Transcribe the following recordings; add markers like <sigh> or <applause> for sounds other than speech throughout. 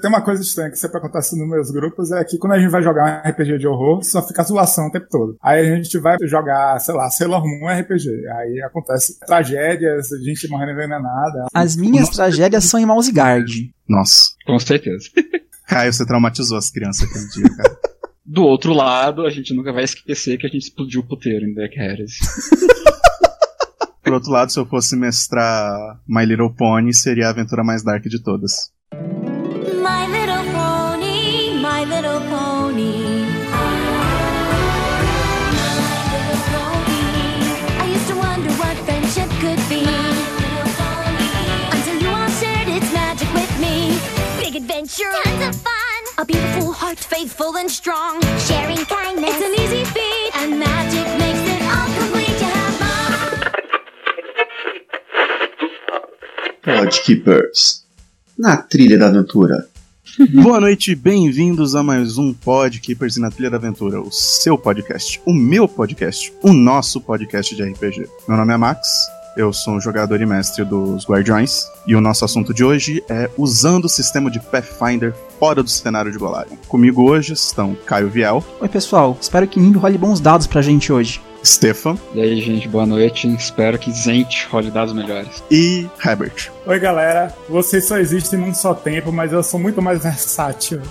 Tem uma coisa estranha que sempre acontece nos meus grupos, é que quando a gente vai jogar um RPG de horror, só fica zoação o tempo todo. Aí a gente vai jogar, sei lá, Sailor Moon RPG. Aí acontece tragédias, gente morrendo envenenada. As minhas Nossa. tragédias são em Mouse Guard. Nossa. Com certeza. <laughs> Caio, você traumatizou as crianças aquele dia, cara. <laughs> Do outro lado, a gente nunca vai esquecer que a gente explodiu o puteiro em Black Heresy. <laughs> Por outro lado, se eu fosse mestrar My Little Pony, seria a aventura mais dark de todas. Beautiful heart, faithful and strong. Sharing kindness. It's an easy feat. And magic makes it all complete. You have fun. Podkeepers. Na trilha da aventura. <laughs> Boa noite, bem-vindos a mais um Podkeepers na Trilha da Aventura, o seu podcast, o meu podcast, o nosso podcast de RPG. Meu nome é Max, eu sou um jogador e mestre dos Guardiões, e o nosso assunto de hoje é usando o sistema de Pathfinder fora do cenário de Golarion. Comigo hoje estão Caio Viel. Oi, pessoal. Espero que Nimbo role bons dados pra gente hoje. Stefan. E aí, gente, boa noite. Espero que Zent role dados melhores. E Herbert. Oi, galera. Vocês só existem num só tempo, mas eu sou muito mais versátil.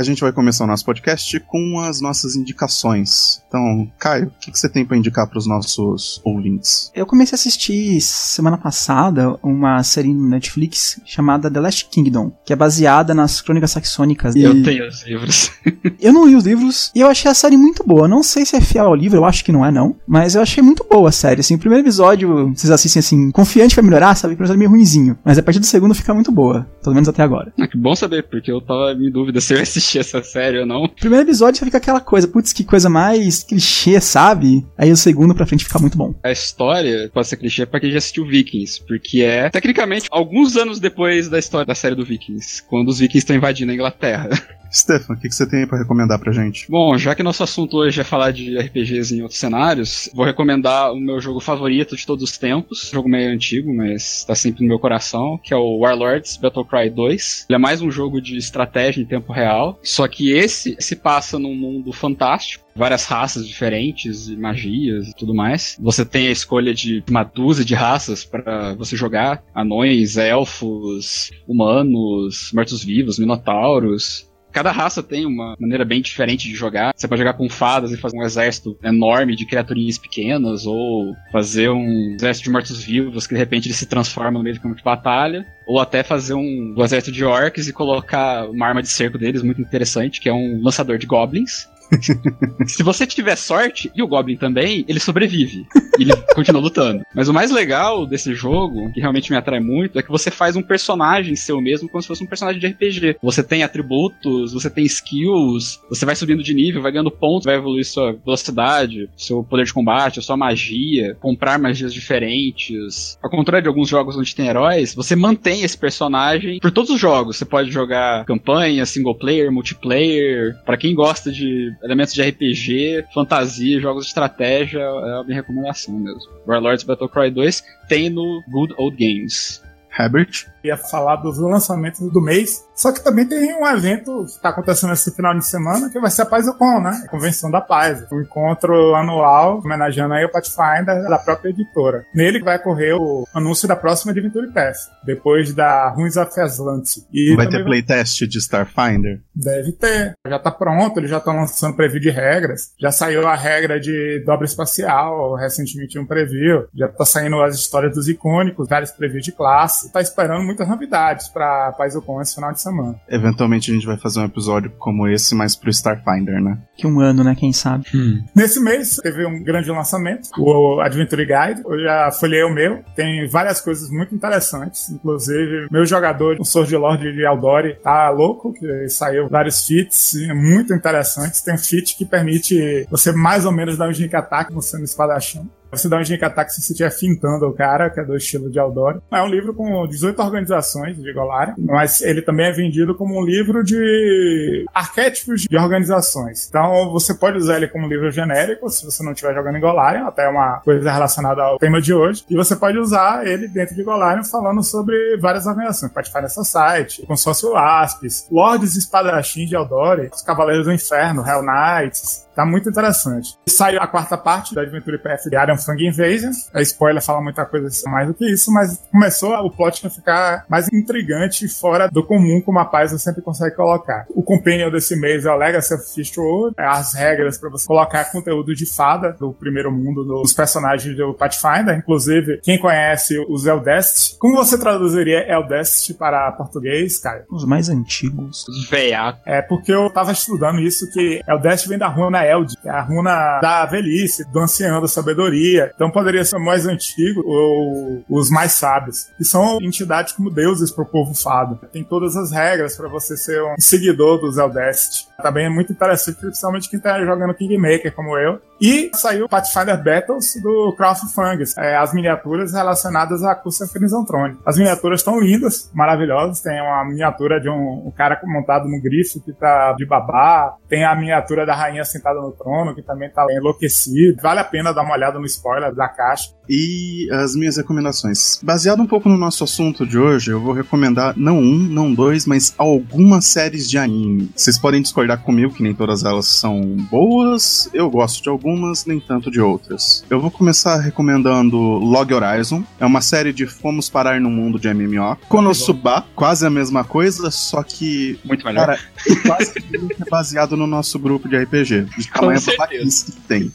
A gente vai começar o nosso podcast com as nossas indicações. Então, Caio, o que, que você tem para indicar para os nossos ouvintes? Eu comecei a assistir semana passada uma série no Netflix chamada The Last Kingdom, que é baseada nas crônicas saxônicas. E... Eu tenho os livros. <laughs> eu não li os livros e eu achei a série muito boa. Não sei se é fiel ao livro, eu acho que não é, não. Mas eu achei muito boa a série. Assim, o primeiro episódio, vocês assistem assim, confiante que vai melhorar, sabe? O primeiro episódio é meio ruinzinho. Mas a partir do segundo fica muito boa. Pelo menos até agora. Ah, que bom saber, porque eu tava em dúvida se eu ia assistir essa série ou não. Primeiro episódio você fica aquela coisa, putz, que coisa mais clichê, sabe? Aí o segundo pra frente fica muito bom. A história pode ser clichê pra quem já assistiu Vikings, porque é, tecnicamente, alguns anos depois da história da série do Vikings, quando os Vikings estão invadindo a Inglaterra. <laughs> Stefan, o que, que você tem para recomendar pra gente? Bom, já que nosso assunto hoje é falar de RPGs em outros cenários, vou recomendar o meu jogo favorito de todos os tempos. Jogo meio antigo, mas tá sempre no meu coração, que é o Warlords Battlecry 2. Ele é mais um jogo de estratégia em tempo real, só que esse se passa num mundo fantástico várias raças diferentes e magias e tudo mais. Você tem a escolha de uma dúzia de raças para você jogar: anões, elfos, humanos, mortos-vivos, minotauros. Cada raça tem uma maneira bem diferente de jogar. Você pode jogar com fadas e fazer um exército enorme de criaturinhas pequenas, ou fazer um exército de mortos-vivos que de repente ele se transforma no meio do campo de batalha, ou até fazer um, exército de orcs e colocar uma arma de cerco deles muito interessante, que é um lançador de goblins. <laughs> Se você tiver sorte, e o Goblin também, ele sobrevive. Ele <laughs> continua lutando. Mas o mais legal desse jogo, que realmente me atrai muito, é que você faz um personagem seu mesmo como se fosse um personagem de RPG. Você tem atributos, você tem skills, você vai subindo de nível, vai ganhando pontos, vai evoluir sua velocidade, seu poder de combate, sua magia, comprar magias diferentes. Ao contrário de alguns jogos onde tem heróis, você mantém esse personagem por todos os jogos. Você pode jogar campanha, single player, multiplayer. Para quem gosta de elementos de RPG, fantasia, jogos de estratégia, é a minha recomendação mesmo. Warlords Battlecry 2 tem no Good Old Games. Herbert? Ia falar dos lançamentos do mês, só que também tem um evento que está acontecendo esse final de semana, que vai ser a PaisCon, né? A Convenção da Paz. Um encontro anual, homenageando aí o Pathfinder da própria editora. Nele vai correr o anúncio da próxima Adventure Pass, depois da Ruins of Aslanti. E vai ter playtest de Starfinder? Deve ter. Já está pronto, eles já estão lançando preview de regras. Já saiu a regra de dobra espacial, recentemente um preview. Já está saindo as histórias dos icônicos, vários previews de classe. Tá esperando muitas novidades para PaisCon esse final de semana. Eventualmente a gente vai fazer um episódio como esse, mas pro Starfinder, né? Que um ano, né? Quem sabe? Hum. Nesse mês teve um grande lançamento, o Adventure Guide. Eu já folhei o meu. Tem várias coisas muito interessantes. Inclusive, meu jogador, o Sword Lord de Aldori, tá louco, que saiu vários feats muito interessantes. Tem um feat que permite você mais ou menos dar um sneak attack você no espadachim. Você dá um ataque se você estiver fintando o cara, que é do estilo de Aldori. É um livro com 18 organizações de Golarion, mas ele também é vendido como um livro de arquétipos de organizações. Então você pode usar ele como um livro genérico, se você não estiver jogando em Golarion, até uma coisa relacionada ao tema de hoje. E você pode usar ele dentro de Golarion falando sobre várias organizações. Pathfinder Society, Consórcio Aspis, Lordes Espadachins de Aldori, os Cavaleiros do Inferno, Hell Knights, Tá muito interessante. Saiu a quarta parte da Aventura IPF de Iron Fang Invasion. A spoiler fala muita coisa mais do que isso, mas começou o plot a ficar mais intrigante fora do comum como a Paiza sempre consegue colocar. O companion desse mês é o Legacy of Fistwood, é as regras para você colocar conteúdo de fada do primeiro mundo dos personagens do Pathfinder, inclusive quem conhece os Eldest. Como você traduziria Eldest para português, cara? Os mais antigos. Os veiacos. É porque eu tava estudando isso que Eldest vem da runa Eld, que é a runa da velhice, do ancião, da sabedoria. Então poderia ser o mais antigo ou os mais sábios. E são entidades como deuses pro povo fado. Tem todas as regras para você ser um seguidor dos Eldest. Também é muito interessante, principalmente quem tá jogando Kingmaker como eu. E saiu Pathfinder Battles do Craft Fungus, é, as miniaturas relacionadas à Cursa Crimson Throne. As miniaturas estão lindas, maravilhosas. Tem uma miniatura de um, um, cara montado no grifo que tá de babá. Tem a miniatura da rainha sentada no trono, que também tá enlouquecido. Vale a pena dar uma olhada no spoiler da caixa. E as minhas recomendações. Baseado um pouco no nosso assunto de hoje, eu vou recomendar não um, não dois, mas algumas séries de anime. Vocês podem discordar comigo que nem todas elas são boas. Eu gosto de algumas, nem tanto de outras. Eu vou começar recomendando Log Horizon. É uma série de Fomos Parar no Mundo de MMO. Konosuba, quase a mesma coisa, só que. Muito melhor. Cara, quase que é <laughs> baseado no nosso grupo de RPG. De tamanho que tem.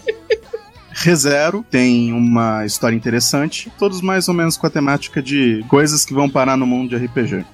ReZero tem uma história interessante, todos mais ou menos com a temática de coisas que vão parar no mundo de RPG.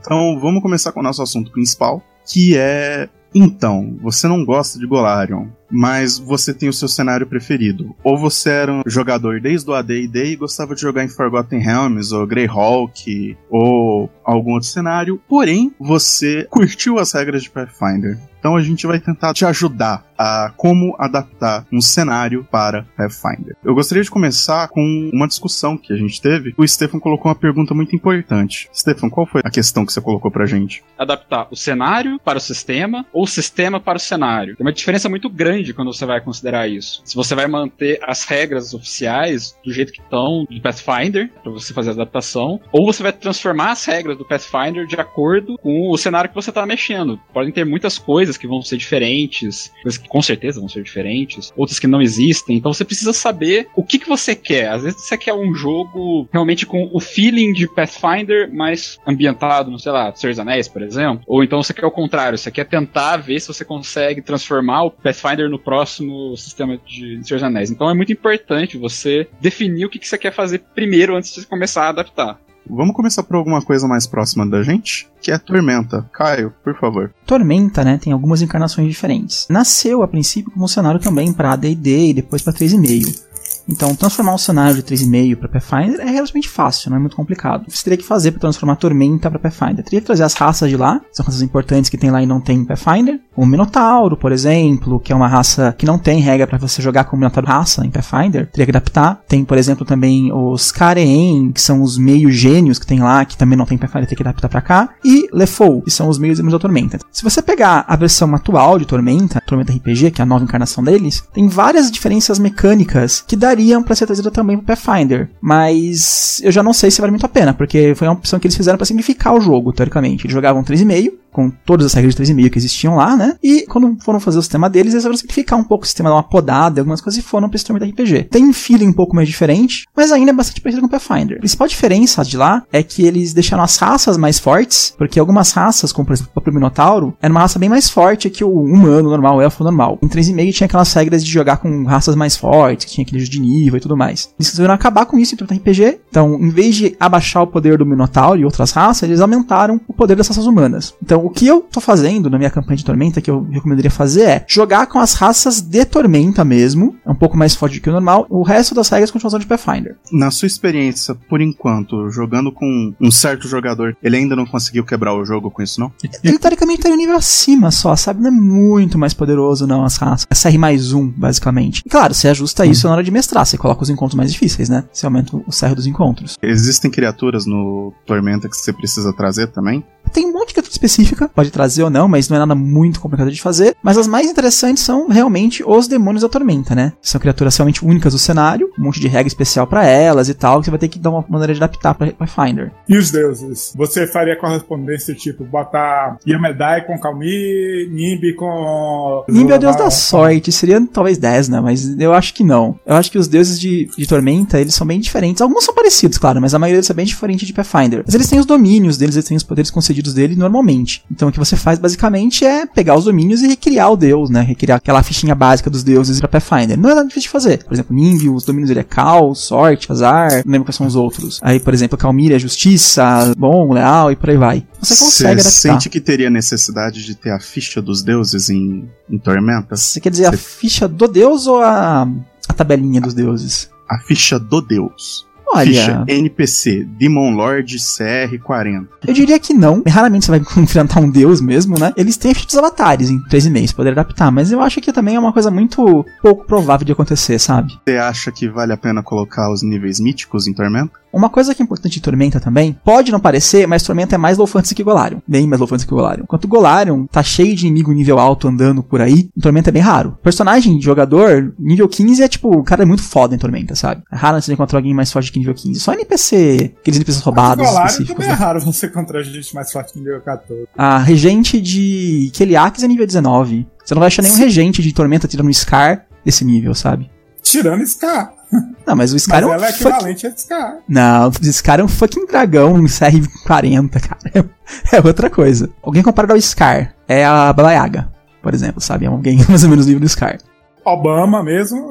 Então vamos começar com o nosso assunto principal, que é então, você não gosta de Golarion, mas você tem o seu cenário preferido. Ou você era um jogador desde o AD&D e gostava de jogar em Forgotten Realms, ou Greyhawk, ou algum outro cenário, porém, você curtiu as regras de Pathfinder. Então a gente vai tentar te ajudar a como adaptar um cenário para Pathfinder. Eu gostaria de começar com uma discussão que a gente teve. O Stefan colocou uma pergunta muito importante. Stefan, qual foi a questão que você colocou pra gente? Adaptar o cenário para o sistema ou o sistema para o cenário. Tem uma diferença muito grande quando você vai considerar isso. Se você vai manter as regras oficiais do jeito que estão do Pathfinder para você fazer a adaptação, ou você vai transformar as regras do Pathfinder de acordo com o cenário que você está mexendo. Podem ter muitas coisas que vão ser diferentes, coisas que com certeza vão ser diferentes, outras que não existem. Então você precisa saber o que, que você quer. Às vezes você quer um jogo realmente com o feeling de Pathfinder, mais ambientado no, sei lá, Senhor dos Anéis, por exemplo. Ou então você quer o contrário, você quer tentar ver se você consegue transformar o Pathfinder no próximo sistema de Senhor dos Anéis. Então é muito importante você definir o que, que você quer fazer primeiro antes de começar a adaptar. Vamos começar por alguma coisa mais próxima da gente, que é Tormenta. Caio, por favor. Tormenta, né, tem algumas encarnações diferentes. Nasceu a princípio como um cenário também para AD&D e depois para 3,5. Então, transformar um cenário de 3,5 para Pathfinder é relativamente fácil, não é muito complicado. Você teria que fazer para transformar Tormenta para Pathfinder. Teria que trazer as raças de lá, são raças importantes que tem lá e não tem em Pathfinder. O Minotauro, por exemplo, que é uma raça que não tem regra para você jogar com o Minotauro raça em Pathfinder, teria que adaptar. Tem, por exemplo, também os Kareen, que são os meio gênios que tem lá, que também não tem Pathfinder, tem que adaptar para cá. E Lefou, que são os meios da Tormenta. Se você pegar a versão atual de Tormenta, Tormenta RPG, que é a nova encarnação deles, tem várias diferenças mecânicas que dariam dariam para ser trazida também pro Pathfinder. Mas eu já não sei se vale muito a pena, porque foi uma opção que eles fizeram para simplificar o jogo, teoricamente. Eles jogavam 3,5, com todas as regras de 3,5 que existiam lá, né? E quando foram fazer o sistema deles, eles foram simplificar um pouco o sistema, dar uma podada, algumas coisas e foram esse sistema de RPG. Tem um feeling um pouco mais diferente, mas ainda é bastante parecido com o Pathfinder. A principal diferença de lá é que eles deixaram as raças mais fortes, porque algumas raças, como por exemplo o próprio Minotauro, era uma raça bem mais forte que o humano normal, o elfo normal. Em 3,5 tinha aquelas regras de jogar com raças mais fortes, que tinha aquele de nível e tudo mais. Eles resolveram acabar com isso em de RPG, então em vez de abaixar o poder do Minotauro e outras raças, eles aumentaram o poder das raças humanas. Então Então, o que eu tô fazendo na minha campanha de Tormenta, que eu recomendaria fazer é jogar com as raças de Tormenta mesmo, é um pouco mais forte do que o normal, o resto das regras continuação de Pathfinder. Na sua experiência, por enquanto, jogando com um certo jogador, ele ainda não conseguiu quebrar o jogo com isso, não? Ele teoricamente tá em um nível acima só, sabe? Não é muito mais poderoso, não, as raças. É CR mais um, basicamente. E claro, você ajusta isso na hora de mestrar, você coloca os encontros mais difíceis, né? Você aumenta o CR dos encontros. Existem criaturas no Tormenta que você precisa trazer também? Tem um monte de criatura específica, pode trazer ou não, mas não é nada muito complicado de fazer. Mas as mais interessantes são realmente os demônios da tormenta, né? São criaturas realmente únicas do cenário, um monte de regra especial para elas e tal, que você vai ter que dar uma maneira de adaptar pra Pathfinder. E os deuses? Você faria correspondência, tipo, botar Yamedai com Kalmi, Nimbi com. Nimbi é o deus da sorte, seria talvez 10, né? Mas eu acho que não. Eu acho que os deuses de, de tormenta, eles são bem diferentes. Alguns são parecidos, claro, mas a maioria deles é bem diferente de Pathfinder. Mas eles têm os domínios deles, eles têm os poderes concedidos dele normalmente. Então o que você faz basicamente é pegar os domínios e recriar o deus, né? Recriar aquela fichinha básica dos deuses para Pathfinder. Não é nada difícil de fazer. Por exemplo, Nimbi, os domínios dele é Cal, Sorte, Azar, não lembro quais são os outros. Aí, por exemplo, Calmir é Justiça, Bom, Leal e por aí vai. Você consegue Você sente que teria necessidade de ter a ficha dos deuses em, em Tormenta? Você quer dizer Você... a ficha do deus ou a, a tabelinha dos deuses? A ficha do deus. Olha. Ficha NPC, Demon Lord CR40. Eu diria que não. Raramente você vai <laughs> enfrentar um deus mesmo, né? Eles têm a ficha dos avatares em 3,5, poder adaptar, mas eu acho que também é uma coisa muito pouco provável de acontecer, sabe? Você acha que vale a pena colocar os níveis míticos em Tormenta? Uma coisa que é importante de Tormenta também, pode não parecer, mas Tormenta é mais low fantasy que Golarion. Bem mais low fantasy que Golarion. Enquanto Golarion tá cheio de inimigo nível alto andando por aí, Tormenta é bem raro. Personagem de jogador, nível 15 é tipo, o cara é muito foda em Tormenta, sabe? É raro você encontrar alguém mais forte que nível 15. Só NPC, aqueles NPCs roubados. Mas Golarion também é né? raro você encontrar gente mais forte que nível 14. A regente de Keliax é nível 19. Você não vai achar nenhum regente de Tormenta tirando Scar desse nível, sabe? Tirando Scar. <laughs> Não, mas o Scar mas é um. Ela é equivalente fuck... a Scar. Não, o Scar é um fucking dragão, um CR40, cara. <laughs> É outra coisa. Alguém comparado ao Scar é a Baba Yaga, por exemplo, sabe? É alguém <laughs> mais ou menos nível do Scar. Obama mesmo.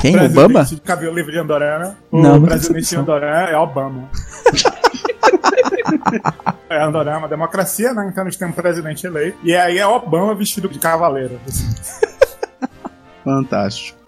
Quem? Obama? De cabelo livre de Andorana. O não, presidente de Andorana é Obama. é, Andorana é uma democracia, né? Então eles têm um presidente eleito. E aí é Obama vestido de cavaleiro. Assim. Fantástico.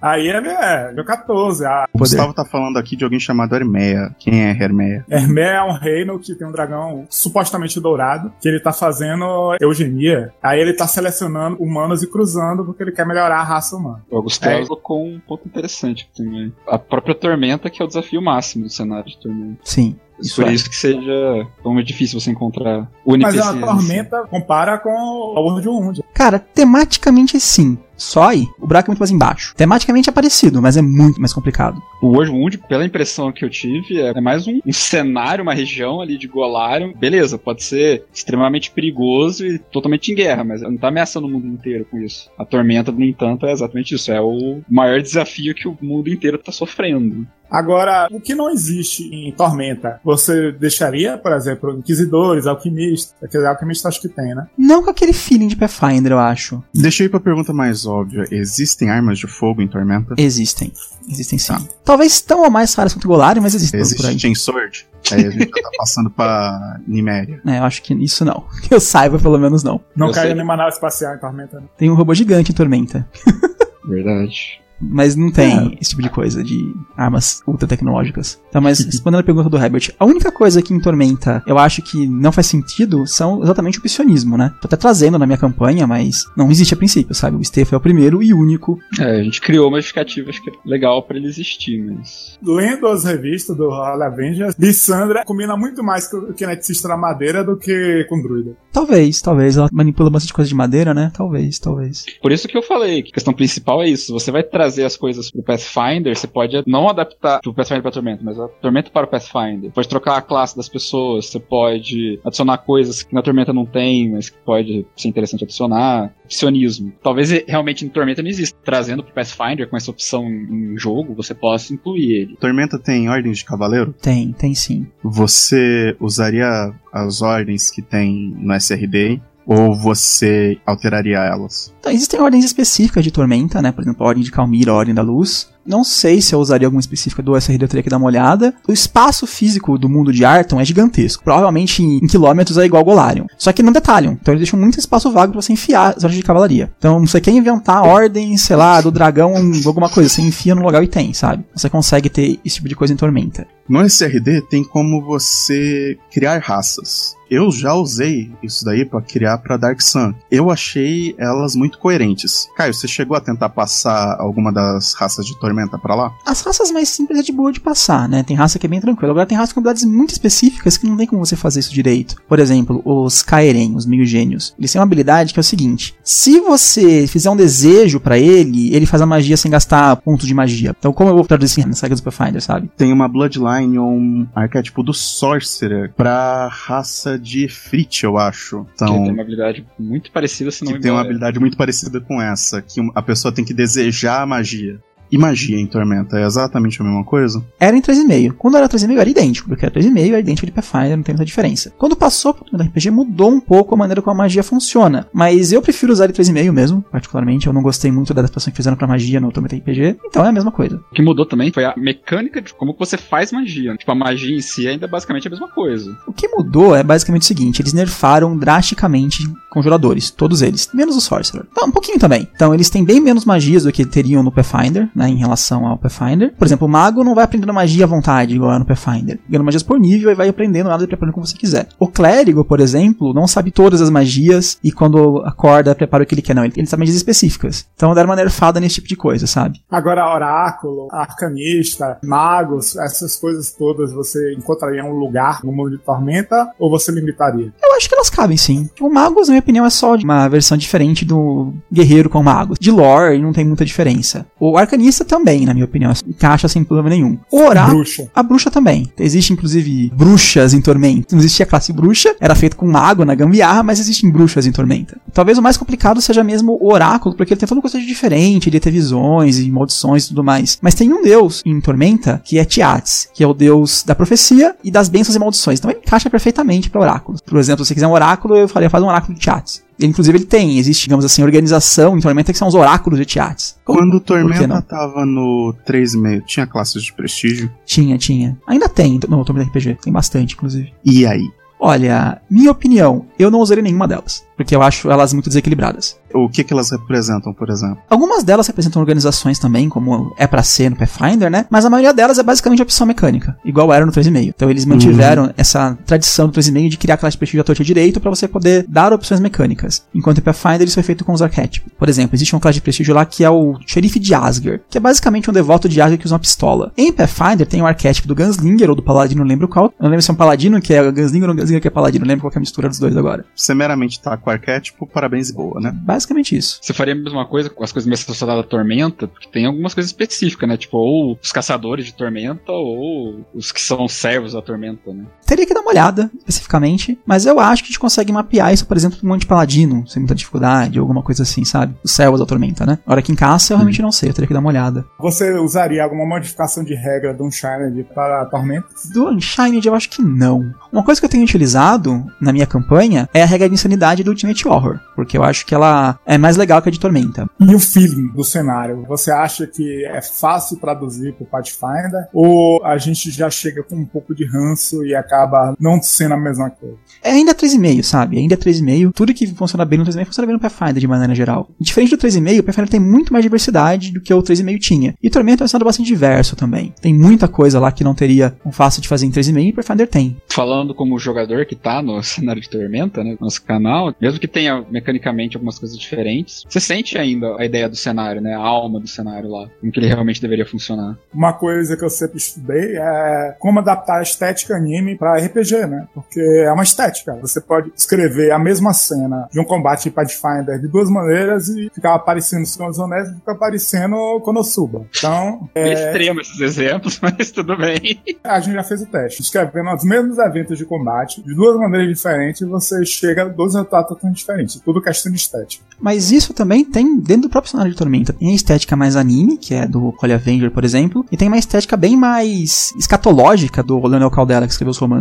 Aí ele é nível 14. A... O Gustavo tá falando aqui de alguém chamado Hermeia. Quem é Hermeia? Hermeia é um reino que tem um dragão supostamente dourado, que ele tá fazendo eugenia. Aí ele tá selecionando humanos e cruzando porque ele quer melhorar a raça humana. O Gustavo é. colocou um ponto interessante também. A própria Tormenta, que é o desafio máximo do cenário de Tormenta. Sim. Isso Por é. isso que seja tão difícil você encontrar o NPC. Mas a Tormenta compara com o World Wound. Cara, tematicamente sim. Só aí. O buraco é muito mais embaixo. Tematicamente é parecido, mas é muito mais complicado. O World Wound, pela impressão que eu tive, é mais um, um cenário, uma região ali de Golarion. Beleza, pode ser extremamente perigoso e totalmente em guerra, mas não tá ameaçando o mundo inteiro com isso. A Tormenta, no entanto, é exatamente isso. É o maior desafio que o mundo inteiro tá sofrendo. Agora, o que não existe em Tormenta, você deixaria, por exemplo, Inquisidores, Alquimistas? Aquele Alquimista acho que tem, né? Não com aquele feeling de Pathfinder, eu acho. Deixa eu ir pra pergunta mais óbvia. Existem armas de fogo em Tormenta? Existem. Existem sim. Tá. Talvez tão ou mais raras quanto Golarion, mas existem Existe por aí. Sword? Aí a gente já tá passando pra Niméria. <laughs> É, eu acho que isso não. Que <laughs> eu saiba, pelo menos não. Não caiu nenhuma nave espacial em Tormenta, né? Tem um robô gigante em Tormenta. <laughs> Verdade. Mas não tem é. esse tipo de coisa, de armas ultra tecnológicas. Tá, mas respondendo a pergunta do Herbert, a única coisa que em Tormenta eu acho que não faz sentido são exatamente o piscionismo, né? Tô até trazendo na minha campanha, mas não existe a princípio, sabe? O Stefan é o primeiro e único. É, a gente criou uma justificativa, acho que é legal para ele existir, mas. Lendo as revistas do Hall Avengers, Lissandra combina muito mais com o Kineticista da madeira do que com Druida. Talvez, talvez. Ela manipula bastante coisa de madeira, né? Talvez, talvez. Por isso que eu falei que a questão principal é isso. Você vai trazer trazer as coisas pro Pathfinder, você pode não adaptar pro Pathfinder pra Tormenta, mas a Tormenta para o Pathfinder. Pode trocar a classe das pessoas, você pode adicionar coisas que na Tormenta não tem, mas que pode ser interessante adicionar. Opcionismo. Talvez realmente em Tormenta não exista. Trazendo pro Pathfinder com essa opção em jogo, você possa incluir ele. Tormenta tem ordens de cavaleiro? Tem, tem sim. Você usaria as ordens que tem no SRD ou você alteraria elas? Então, existem ordens específicas de Tormenta, né? Por exemplo, a Ordem de Calmira, a Ordem da Luz. Não sei se eu usaria alguma específica do SRD, eu teria que dar uma olhada. O espaço físico do mundo de Arton é gigantesco. Provavelmente em, em quilômetros é igual Golarion. Só que não detalham. Então eles deixam muito espaço vago pra você enfiar as ordens de cavalaria. Então você quer inventar ordem, sei lá, do dragão, alguma coisa, você enfia no local e tem, sabe? Você consegue ter esse tipo de coisa em Tormenta. No SRD tem como você criar raças. Eu já usei isso daí para criar para Dark Sun. Eu achei elas muito coerentes. Caio, você chegou a tentar passar alguma das raças de Tormenta para lá? As raças mais simples é de boa de passar, né? Tem raça que é bem tranquila. Agora tem raças com habilidades muito específicas que não tem como você fazer isso direito. Por exemplo, os Kaeren, os meio gênios. Eles têm uma habilidade que é o seguinte: se você fizer um desejo para ele, ele faz a magia sem gastar pontos de magia. Então, como eu vou traduzir nas regras do Pathfinder, sabe? Tem uma Bloodline ou um arquétipo do Sorcerer pra raça de Frit, eu acho. Então, que tem uma habilidade muito parecida, se não que tem uma habilidade muito parecida com essa, que a pessoa tem que desejar a magia e magia em Tormenta é exatamente a mesma coisa? Era em 3,5. Quando era 3,5 era idêntico, porque era 3,5 era idêntico de Pathfinder, não tem muita diferença. Quando passou pro RPG mudou um pouco a maneira como a magia funciona, mas eu prefiro usar em 3,5 mesmo, particularmente, eu não gostei muito da adaptação que fizeram pra magia no Tormenta RPG, então é a mesma coisa. O que mudou também foi a mecânica de como você faz magia. Tipo, a magia em si é ainda basicamente a mesma coisa. O que mudou é basicamente o seguinte, eles nerfaram drasticamente conjuradores, todos eles, menos o Sorcerer. Então, um pouquinho também. Então, eles têm bem menos magias do que teriam no Pathfinder, né, em relação ao Pathfinder. Por exemplo, o mago não vai aprendendo magia à vontade, igual no Pathfinder. Ganhando magias por nível e vai aprendendo nada e preparando como você quiser. O clérigo, por exemplo, não sabe todas as magias e quando acorda, prepara o que ele quer. Não, ele, ele sabe magias específicas. Então, deram uma nerfada nesse tipo de coisa, sabe? Agora, oráculo, arcanista, magos, essas coisas todas, você encontraria um lugar no mundo de Tormenta ou você limitaria? Eu acho que elas cabem sim. O magos, na minha opinião, é só uma versão diferente do guerreiro com magos. De lore, não tem muita diferença. O arcanista também, na minha opinião, encaixa sem problema nenhum. O oráculo, Bruxa. a bruxa também. Existe, inclusive, bruxas em Tormenta. Não existia a classe bruxa, era feito com mago na gambiarra, mas existem bruxas em Tormenta. Talvez o mais complicado seja mesmo o oráculo, porque ele tem toda coisa de diferente, ele tem visões e maldições e tudo mais. Mas tem um deus em Tormenta que é Tiates, que é o deus da profecia e das bênçãos e maldições. Então ele encaixa perfeitamente para oráculos. Por exemplo, se você quiser um oráculo, eu faria faz um oráculo de Tiates. Inclusive ele tem, existe, digamos assim, organização em Tormenta que são os oráculos de Tiates. Quando Tormenta tava no 3,5, tinha classes de prestígio? Tinha, tinha. Ainda tem no Tormenta RPG. Tem bastante, inclusive. E aí? Olha, minha opinião, eu não usaria nenhuma delas. Porque eu acho elas muito desequilibradas. O que que elas representam, por exemplo? Algumas delas representam organizações também, como é pra ser no Pathfinder, né? Mas a maioria delas é basicamente opção mecânica, igual era no 3,5. Então eles mantiveram essa tradição do 3,5 de criar classe de prestígio à torta e à direito para você poder dar opções mecânicas. Enquanto em Pathfinder isso foi feito com os arquétipos. Por exemplo, existe uma classe de prestígio lá que é o Xerife de Asger, que é basicamente um devoto de Asger que usa uma pistola. Em Pathfinder tem o arquétipo do Gunslinger ou do Paladino, não lembro qual. Eu não lembro se é um Paladino que é Gunslinger ou um Gunslinger que é Paladino, não lembro qual que é a mistura dos dois agora. Você meramente tá com o arquétipo, parabéns e boa, né? Basicamente isso. Você faria a mesma coisa com as coisas mais associadas à tormenta, porque tem algumas coisas específicas, né? Tipo, ou os caçadores de tormenta, ou os que são servos da tormenta, né? Teria que dar uma olhada, especificamente, mas eu acho que a gente consegue mapear isso, por exemplo, com um antipaladino, sem muita dificuldade, ou alguma coisa assim, sabe? Os servos da tormenta, né? A hora que em caça, eu realmente não sei, eu teria que dar uma olhada. Você usaria alguma modificação de regra do Unshined para Tormenta? Do Unshined, eu acho que não. Uma coisa que eu tenho utilizado na minha campanha é a regra de insanidade do Ultimate Horror, porque eu acho que ela é mais legal que a de Tormenta. E o feeling do cenário? Você acha que é fácil traduzir pro Pathfinder? Ou a gente já chega com um pouco de ranço e acaba não sendo a mesma coisa? É ainda 3,5, sabe? Ainda é 3,5. Tudo que funciona bem no 3,5 funciona bem no Pathfinder de maneira geral. Diferente do 3,5, o Pathfinder tem muito mais diversidade do que o 3,5 tinha. E Tormenta é um cenário bastante diverso também. Tem muita coisa lá que não teria um fácil de fazer em 3,5 e o Pathfinder tem. Falando como jogador que tá no <laughs> cenário de Tormenta, né? Nosso canal, mesmo que tenha mecanicamente algumas coisas diferentes, você sente ainda a ideia do cenário, né? A alma do cenário lá, como que ele realmente deveria funcionar. Uma coisa que eu sempre estudei é como adaptar a estética anime para RPG, né? Porque é uma estética. Você pode escrever a mesma cena de um combate em Pathfinder de duas maneiras e ficar aparecendo Senhor dos Anéis e ficar aparecendo Konosuba. Então, É é, extremo esses exemplos, <laughs> mas tudo bem. a gente já fez o teste. Escrevendo os mesmos eventos de combate de duas maneiras diferentes, você chega a dois resultados totalmente diferentes. Tudo questão de estética. Mas isso também tem dentro do próprio cenário de Tormenta. Tem a estética mais anime, que é do Holy Avenger, por exemplo, e tem uma estética bem mais escatológica do Leonel Caldela, que escreveu os romances.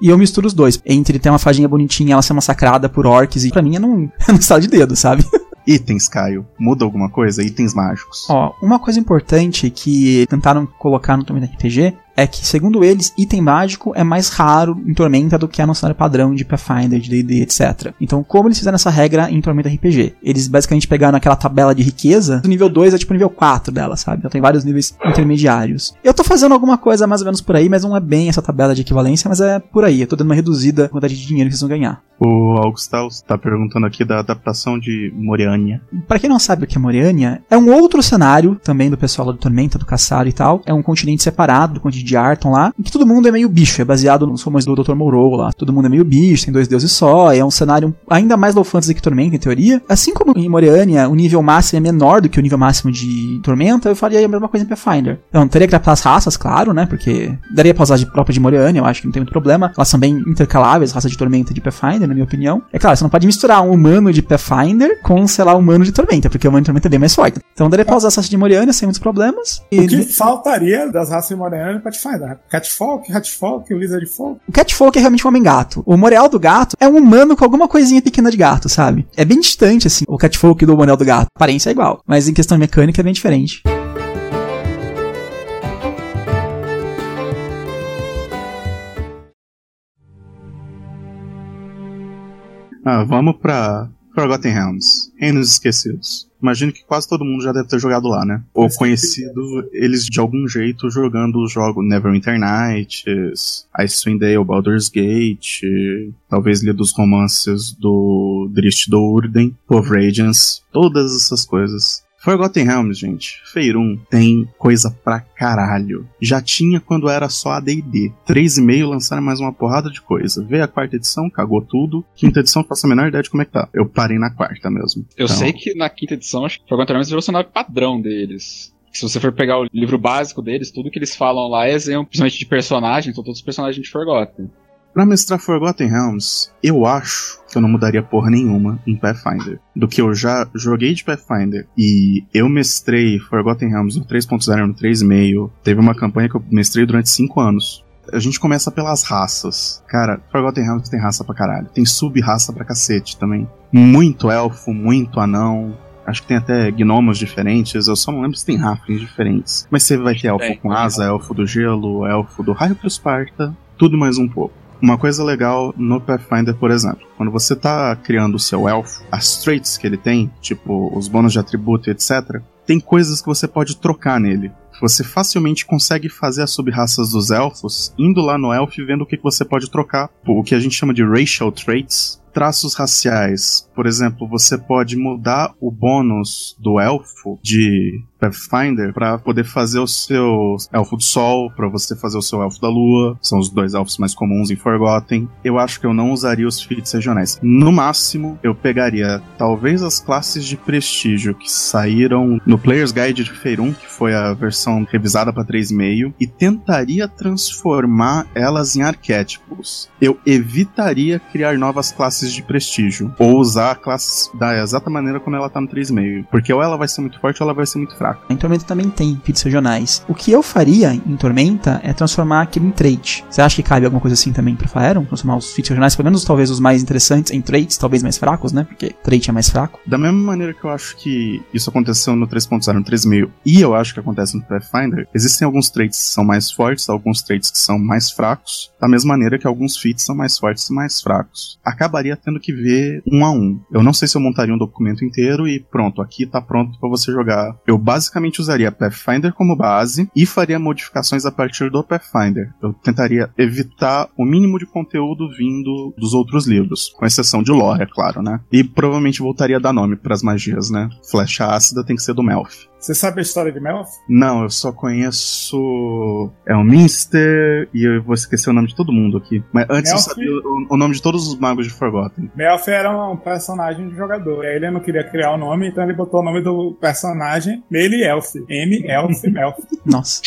E eu misturo os dois. Entre ter uma fadinha bonitinha e ela ser massacrada por orcs, e pra mim é num, é num estado de dedo, sabe? <laughs> Itens, Caio. Muda alguma coisa? Itens mágicos. Ó, uma coisa importante que tentaram colocar no Tormenta RPG é que, segundo eles, item mágico é mais raro em Tormenta do que é no cenário padrão de Pathfinder, de D&D, etc. Então, como eles fizeram essa regra em Tormenta RPG? Eles basicamente pegaram aquela tabela de riqueza, o nível 2 é tipo o nível 4 dela, sabe? Então tem vários níveis intermediários. Eu tô fazendo alguma coisa mais ou menos por aí, mas não é bem essa tabela de equivalência, mas é por aí. Eu tô dando uma reduzida quantidade de dinheiro que vocês vão ganhar. O Augustal está perguntando aqui da adaptação de Moriania. Para quem não sabe o que é Moriania, é um outro cenário também do pessoal do Tormenta, do Caçaro e tal. É um continente separado do continente de Arton lá, em que todo mundo é meio bicho, é baseado nos romãs do Dr. Moreau lá. Todo mundo é meio bicho, tem dois deuses só, é um cenário ainda mais low fantasy que Tormenta, em teoria. Assim como em Moriania, o nível máximo é menor do que o nível máximo de Tormenta, eu faria a mesma coisa em Pathfinder. Então, teria que adaptar as raças, claro, né, porque daria pra usar de própria de Moriania, eu acho que não tem muito problema. Elas são bem intercaláveis, raça de Tormenta e de Pathfinder, na minha opinião. É claro, você não pode misturar um humano de Pathfinder com, sei lá, um humano de Tormenta, porque o humano de Tormenta é bem mais forte. Então daria pra usar as raças de Moriania sem muitos problemas. E o que faltaria das raças de Moriania pra Pathfinder? Catfolk, Hatfolk, Wizard Folk? O Catfolk é realmente um homem-gato. O Moreal do gato é um humano com alguma coisinha pequena de gato, sabe? É bem distante, assim, o Catfolk do Moreal do gato. A aparência é igual, mas em questão mecânica é bem diferente. Ah, vamos pra Forgotten Realms, Reinos Esquecidos. Imagino que quase todo mundo já deve ter jogado lá, né? Ou conhecido eles de algum jeito jogando os jogos Neverwinter Nights, Icewind Dale, Baldur's Gate, talvez lido os romances do Drist do Urden, Of Radiance, todas essas coisas. Forgotten Realms, gente. Feirum tem coisa pra caralho. Já tinha quando era só AD&D. 3,5 lançaram mais uma porrada de coisa. Veio a quarta edição, cagou tudo. Quinta edição, faço a menor ideia de como é que tá. Eu parei na quarta mesmo. Eu então... sei que na quinta edição, acho que Forgotten Realms virou o cenário padrão deles se você for pegar o livro básico deles, tudo que eles falam lá é exemplo, principalmente de personagens, então todos os personagens de Forgotten. Pra mestrar Forgotten Realms, eu acho que eu não mudaria porra nenhuma em Pathfinder. Do que eu já joguei de Pathfinder e eu mestrei Forgotten Realms no 3.0 no 3.5. Teve uma campanha que eu mestrei durante 5 anos. A gente começa pelas raças. Cara, Forgotten Realms tem raça pra caralho. Tem sub-raça pra cacete também. Muito elfo, muito anão, Acho que tem até gnomos diferentes, eu só não lembro se tem raflings diferentes. Mas você vai ter elfo é, com asa, elfo do gelo, elfo do raio pro Esparta, tudo mais um pouco. Uma coisa legal no Pathfinder, por exemplo, quando você está criando o seu elfo, as traits que ele tem, tipo os bônus de atributo, etc., tem coisas que você pode trocar nele. Você facilmente consegue fazer as sub-raças dos elfos indo lá no elfo e vendo o que você pode trocar. O que a gente chama de racial traits, traços raciais. Por exemplo, você pode mudar o bônus do elfo de Pathfinder para poder fazer o seu elfo do sol, para você fazer o seu elfo da lua. São os dois elfos mais comuns em Forgotten. Eu acho que eu não usaria os feats regionais. No máximo, eu pegaria talvez as classes de prestígio que saíram no Player's Guide de Feirum, que foi a versão revisada para 3.5, e tentaria transformar elas em arquétipos. Eu evitaria criar novas classes de prestígio ou usar a classe da exata maneira como ela tá no 3.5, porque ou ela vai ser muito forte ou ela vai ser muito fraca fraco. Em Tormenta também tem feats regionais. O que eu faria em Tormenta é transformar aquilo em trait. Você acha que cabe alguma coisa assim também pra Faeron? Transformar os feats regionais, pelo menos talvez os mais interessantes, em traits, talvez mais fracos, né? Porque trait é mais fraco. Da mesma maneira que eu acho que isso aconteceu no 3.0, no 3.000, e eu acho que acontece no Pathfinder, existem alguns traits que são mais fortes, alguns traits que são mais fracos, da mesma maneira que alguns feats são mais fortes e mais fracos. Acabaria tendo que ver um a um. Eu não sei se eu montaria um documento inteiro e pronto, aqui tá pronto para você jogar. Eu basicamente usaria Pathfinder como base e faria modificações a partir do Pathfinder. Eu tentaria evitar o mínimo de conteúdo vindo dos outros livros, com exceção de lore, é claro, né? E provavelmente voltaria a dar nome para as magias, né? Flecha ácida tem que ser do Melf. Você sabe a história de Melf? Não, eu só conheço. É o Minster e eu vou esquecer o nome de todo mundo aqui. Mas antes Melf... eu sabia o, o, nome de todos os magos de Forgotten. Melf era um personagem de jogador. E aí ele não queria criar o nome, então ele botou o nome do personagem Mele Elf. M Elf Melf. Nossa.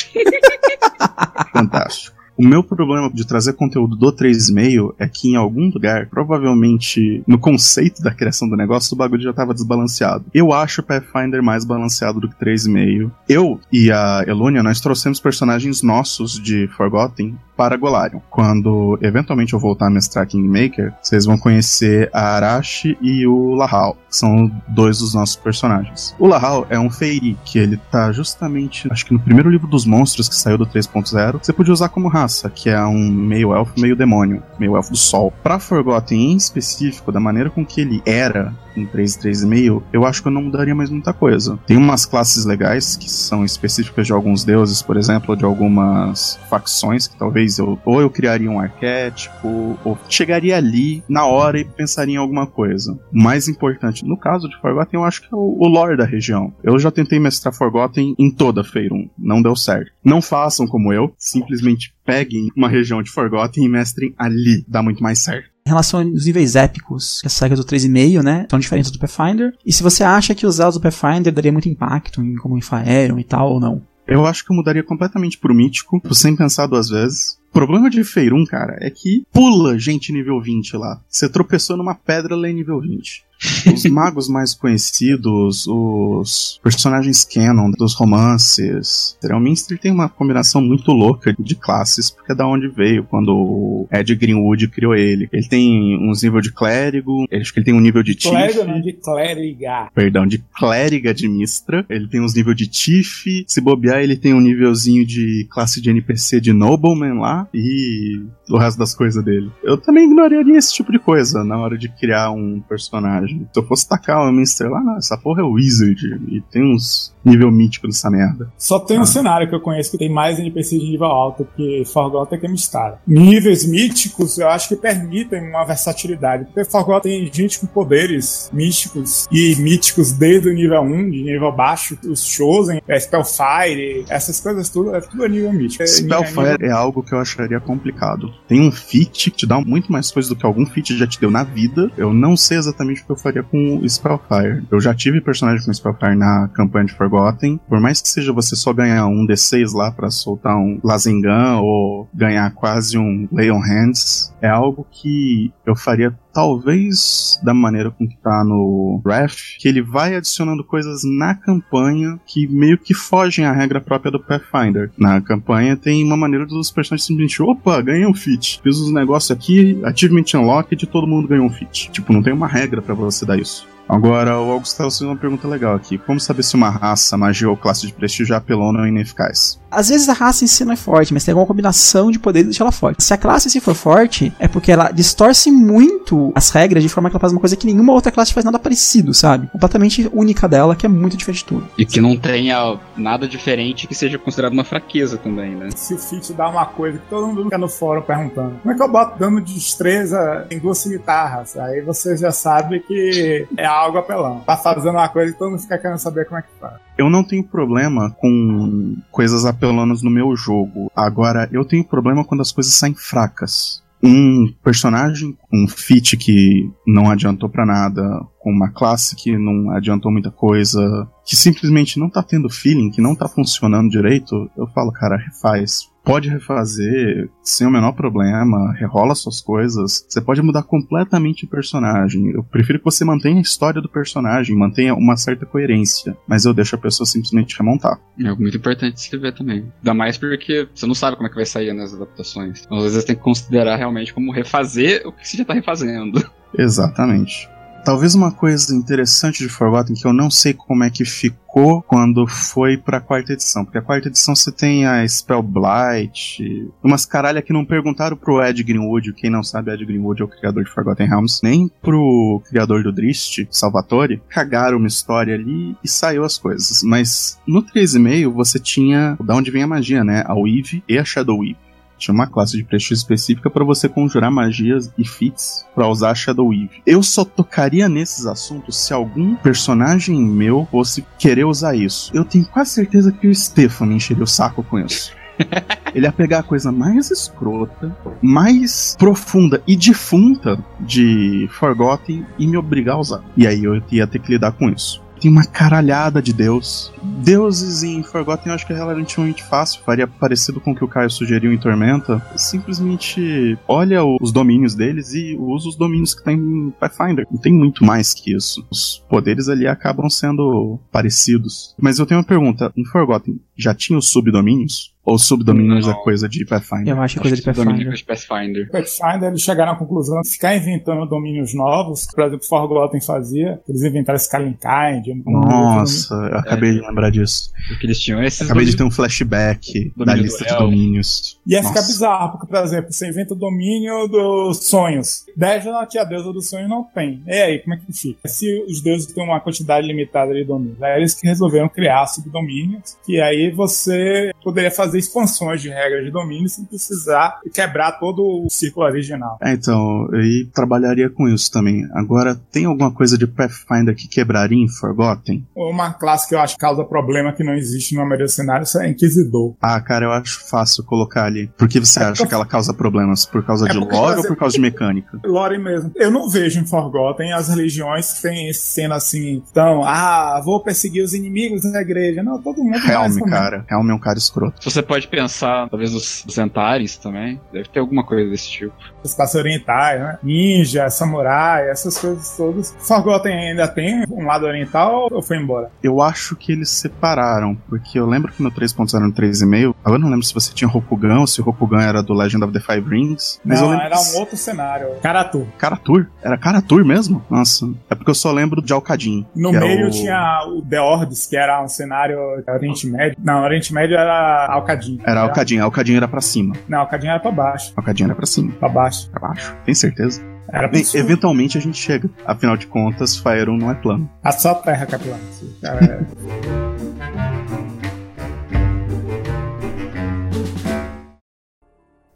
<laughs> Fantástico. O meu problema de trazer conteúdo do 3,5 é que em algum lugar, provavelmente no conceito da criação do negócio, o bagulho já estava desbalanceado. Eu acho o Pathfinder mais balanceado do que 3,5. Eu e a Elonia, nós trouxemos personagens nossos de Forgotten para Golarion. Quando eventualmente eu voltar a mestrar Kingmaker, vocês vão conhecer a Arashi e o Lahal, que são dois dos nossos personagens. O Lahal é um Feiri, que ele tá justamente, acho que no primeiro livro dos monstros que saiu do 3.0, você podia usar como raça, que é um meio elfo, meio demônio, meio elfo do sol. Pra Forgotten em específico, da maneira com que ele era em 3 e 3,5, eu acho que eu não mudaria mais muita coisa. Tem umas classes legais que são específicas de alguns deuses, por exemplo, de algumas facções que talvez eu ou eu criaria um arquétipo ou chegaria ali na hora e pensaria em alguma coisa. O mais importante, no caso de Forgotten, eu acho que é o, o lore da região. Eu já tentei mestrar Forgotten em toda Feirum, não deu certo. Não façam como eu, simplesmente peguem uma região de Forgotten e mestrem ali, dá muito mais certo. Em relação aos níveis épicos, que as sagas do 3,5, né, são diferentes do Pathfinder. E se você acha que os do Pathfinder daria muito impacto em como Infaeron e tal ou não. Eu acho que eu mudaria completamente pro mítico, sem pensar duas vezes. O problema de Feirum, cara, é que pula gente nível 20 lá. Você tropeçou numa pedra, lá em nível 20. Os magos mais conhecidos, os personagens canon dos romances. O Minster tem uma combinação muito louca de classes, porque é da onde veio, quando o Ed Greenwood criou ele. Ele tem uns níveis de clérigo, acho que ele tem um nível de Clérigo não, de clériga. Perdão, de clériga de Mistra. Ele tem uns níveis de Tiff. Se bobear, ele tem um nívelzinho de classe de NPC de Nobleman lá. E o resto das coisas dele. Eu também ignoraria esse tipo de coisa na hora de criar um personagem. Se eu fosse tacar uma Mister lá, não, essa porra é o Wizard. E tem uns nível mítico nessa merda. Só tem ah. um cenário que eu conheço que tem mais NPC de nível alto que Forgotten que é Mistário. Níveis míticos eu acho que permitem uma versatilidade. Porque Forgotten tem gente com poderes místicos e míticos desde o nível 1, de nível baixo, os Chosen, é, Spellfire, essas coisas tudo, é tudo a nível mítico. É, Spellfire é, nível... é algo que eu acharia complicado. Tem um feat que te dá muito mais coisa do que algum feat já te deu na vida. Eu não sei exatamente o que eu faria com o Spellfire. Eu já tive personagem com Spellfire na campanha de Forgotten. Por mais que seja você só ganhar um D6 lá para soltar um Lazingan ou ganhar quase um Lay on Hands, é algo que eu faria talvez da maneira com que tá no Wrath, que ele vai adicionando coisas na campanha que meio que fogem à regra própria do Pathfinder. Na campanha tem uma maneira dos personagens simplesmente, opa, ganhei um feat. Fiz os negócios aqui, achievement unlocked, todo mundo ganhou um feat. Tipo, não tem uma regra para você dar isso. Agora, o Augusto está fazendo uma pergunta legal aqui. Como saber se uma raça, magia ou classe de prestígio é apelona ou ineficaz? Às vezes a raça em si não é forte, mas tem alguma combinação de poderes que deixa ela forte. Se a classe em si for forte, é porque ela distorce muito as regras de forma que ela faz uma coisa que nenhuma outra classe faz nada parecido, sabe? Completamente única dela, que é muito diferente de tudo. E que não tenha nada diferente que seja considerado uma fraqueza também, né? Se o Fit dá uma coisa que todo mundo fica no fórum perguntando: como é que eu boto dano de destreza em duas guitarras? Aí você já sabe que é algo apelão. Tá fazendo uma coisa e todo mundo fica querendo saber como é que faz. Eu não tenho problema com coisas apelonas no meu jogo. Agora, eu tenho problema quando as coisas saem fracas um personagem, um feat que não adiantou para nada, com uma classe que não adiantou muita coisa, que simplesmente não tá tendo feeling, que não tá funcionando direito, eu falo, cara, refaz pode refazer sem o menor problema, rerola suas coisas. Você pode mudar completamente o personagem. Eu prefiro que você mantenha a história do personagem, mantenha uma certa coerência, mas eu deixo a pessoa simplesmente remontar. É algo muito importante se ver também. Ainda mais porque você não sabe como é que vai sair nas adaptações. Então, às vezes tem que considerar realmente como refazer o que você já tá refazendo. Exatamente. Talvez uma coisa interessante de Forgotten que eu não sei como é que ficou quando foi pra quarta edição. Porque a quarta edição você tem a Spell Blight, umas caralha que não perguntaram pro Ed Greenwood, quem não sabe, Ed Greenwood é o criador de Forgotten Realms, nem pro criador do Drist, Salvatore, cagaram uma história ali e saiu as coisas. Mas no 3,5 você tinha da onde vem a magia, né? A Weave e a Shadow Weave. Tinha uma classe de prestígio específica para você conjurar magias e feats para usar Shadow Weave. Eu só tocaria nesses assuntos se algum personagem meu fosse querer usar isso. Eu tenho quase certeza que o Stefan encheria o saco com isso. <laughs> Ele ia pegar a coisa mais escrota, mais profunda e defunta de Forgotten e me obrigar a usar. E aí eu ia ter que lidar com isso tem uma caralhada de deus. Deuses em Forgotten eu acho que é relativamente fácil, faria parecido com o que o Caio sugeriu em Tormenta. Simplesmente olha os domínios deles e usa os domínios que tem em Pathfinder. Não tem muito mais que isso. Os poderes ali acabam sendo parecidos. Mas eu tenho uma pergunta: em Forgotten já tinha os subdomínios? Ou subdomínios é coisa de Pathfinder? Eu acho que é coisa de Pathfinder. de Pathfinder. Pathfinder, eles chegaram à conclusão de ficar inventando domínios novos, por exemplo, Forgotten fazia, eles inventaram Skylinkind. Nossa, eu acabei é, de lembrar disso. Porque eles tinham esses Acabei de ter um flashback da lista de domínios. E ia ficar bizarro, porque, por exemplo, você inventa o domínio dos sonhos. Dejana, que a deusa dos sonhos não tem. E aí, como é que fica? Se os deuses têm uma quantidade limitada de domínios, aí eles que resolveram criar subdomínios, que aí você poderia fazer expansões de regras de domínio sem precisar quebrar todo o círculo original. É, então, eu trabalharia com isso também. Agora, tem alguma coisa de Pathfinder que quebraria em Forgotten? Uma classe que eu acho que causa problema que não existe no maioria dos cenários é Inquisidor. Ah, cara, eu acho fácil colocar ali. Por que você é acha que ela causa problemas? Por causa é de lore ou por causa de mecânica? Lore mesmo. Eu não vejo em Forgotten as religiões que tem cena assim, então, ah, vou perseguir os inimigos da igreja. Não, todo mundo Helm, cara. Helm é um cara escroto. Você pode pensar, talvez, nos Centares também. Deve ter alguma coisa desse tipo. Os orientais, né? Ninja, samurai, essas coisas todas. Forgotten ainda tem um lado oriental ou foi embora? Eu acho que eles separaram, porque eu lembro que no 3.0 no 3.5, eu não lembro se você tinha Rokugan ou se Rokugan era do Legend of the Five Rings. Mas não, era um outro cenário. Karatur. Karatur? Era Karatur mesmo? Nossa. É porque eu só lembro de Alcadim. No meio o... tinha o The Ords, que era um cenário Oriente Médio. Não, Oriente Médio era Alcadim. Era Alcadim. Alcadim era pra cima. Não, Alcadim era pra baixo. Alcadim era pra cima. Pra baixo. Pra baixo. Tem certeza? Era Bem, eventualmente a gente chega. Afinal de contas, Fire 1 não é plano. A só terra que é plano. <laughs>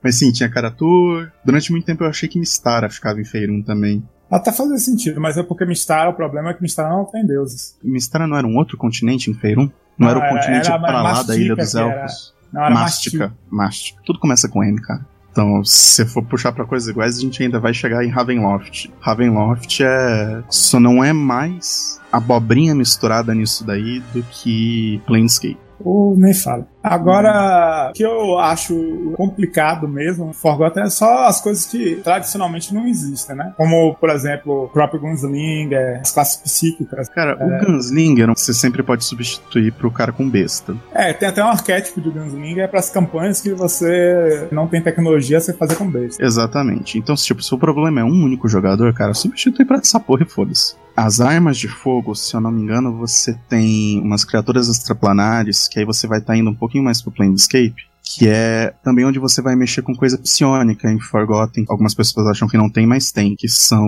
Mas sim, tinha Karatur. Durante muito tempo eu achei que Mistara ficava em Feirun também. Até fazia sentido, mas é porque Mistara, o problema é que Mistara não tem deuses. Mistara não era um outro continente em Feirun? Não, era, era o continente era, para lá da Ilha dos Elfos? Não, era Mástica. Mástica. Tudo começa com M, cara. Então, se for puxar para coisas iguais, a gente ainda vai chegar em Ravenloft. Ravenloft é. Só não é mais abobrinha misturada nisso daí do que Planescape. Ou nem fala. Agora, o que eu acho complicado mesmo, Forgotten é só as coisas que tradicionalmente não existem, né? Como, por exemplo, o próprio Gunslinger, as classes psíquicas. Cara, é... o Gunslinger você sempre pode substituir pro cara com besta. É, tem até um arquétipo de Gunslinger para as campanhas que você não tem tecnologia, você fazer com besta. Exatamente. Então, tipo, se o problema é um único jogador, cara, substitui pra essa porra e foda-se. As armas de fogo, se eu não me engano, você tem umas criaturas extraplanares, que aí você vai estar tá indo um pouquinho mais pro Planescape, que é também onde você vai mexer com coisa psionica em Forgotten. Algumas pessoas acham que não tem, mas tem, que são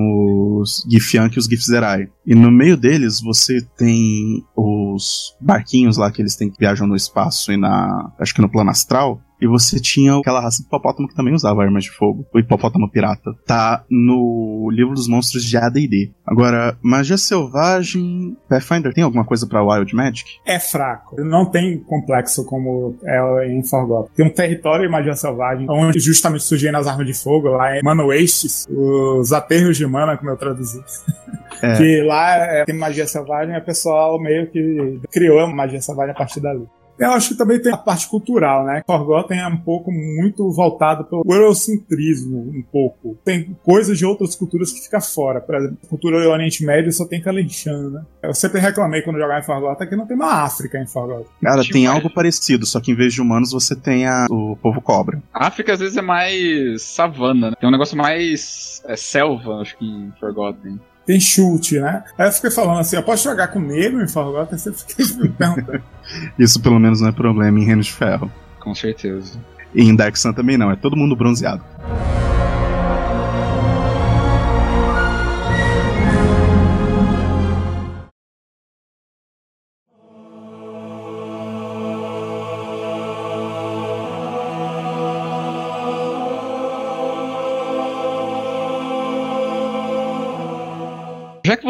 os Githyank e os Githzerai. E no meio deles você tem os barquinhos lá que eles têm que viajam no espaço e na, acho que no plano astral, e você tinha aquela raça de hipopótamo que também usava armas de fogo. O hipopótamo pirata. Tá no livro dos monstros de AD&D. Agora, magia selvagem... Pathfinder tem alguma coisa para Wild Magic? É fraco. Não tem complexo como é em Forgotten. Tem um território de magia selvagem, onde justamente surgiram as armas de fogo, lá em Mana Wastes, os aterros de mana, como eu traduzi. É. <laughs> que lá é, tem magia selvagem e o pessoal meio que criou a magia selvagem a partir dali. Eu acho que também tem a parte cultural, né? Forgotten é um pouco muito voltado pelo eurocentrismo, um pouco. Tem coisas de outras culturas que fica fora. Por exemplo, a cultura do Oriente Médio só tem Kalechan, né? Eu sempre reclamei quando jogava em Forgotten que não tem uma África em Forgotten. Cara, tem algo parecido, só que em vez de humanos você tem a, o povo cobra. A África às vezes é mais savana, né? Tem um negócio mais é, selva, acho que em Forgotten tem chute, né? Aí eu fiquei falando assim, eu posso jogar com negro em Forgotten? Você fica me perguntando. <laughs> Isso pelo menos não é problema em Reino de Ferro. Com certeza. E em Dark Sun também não, é todo mundo bronzeado.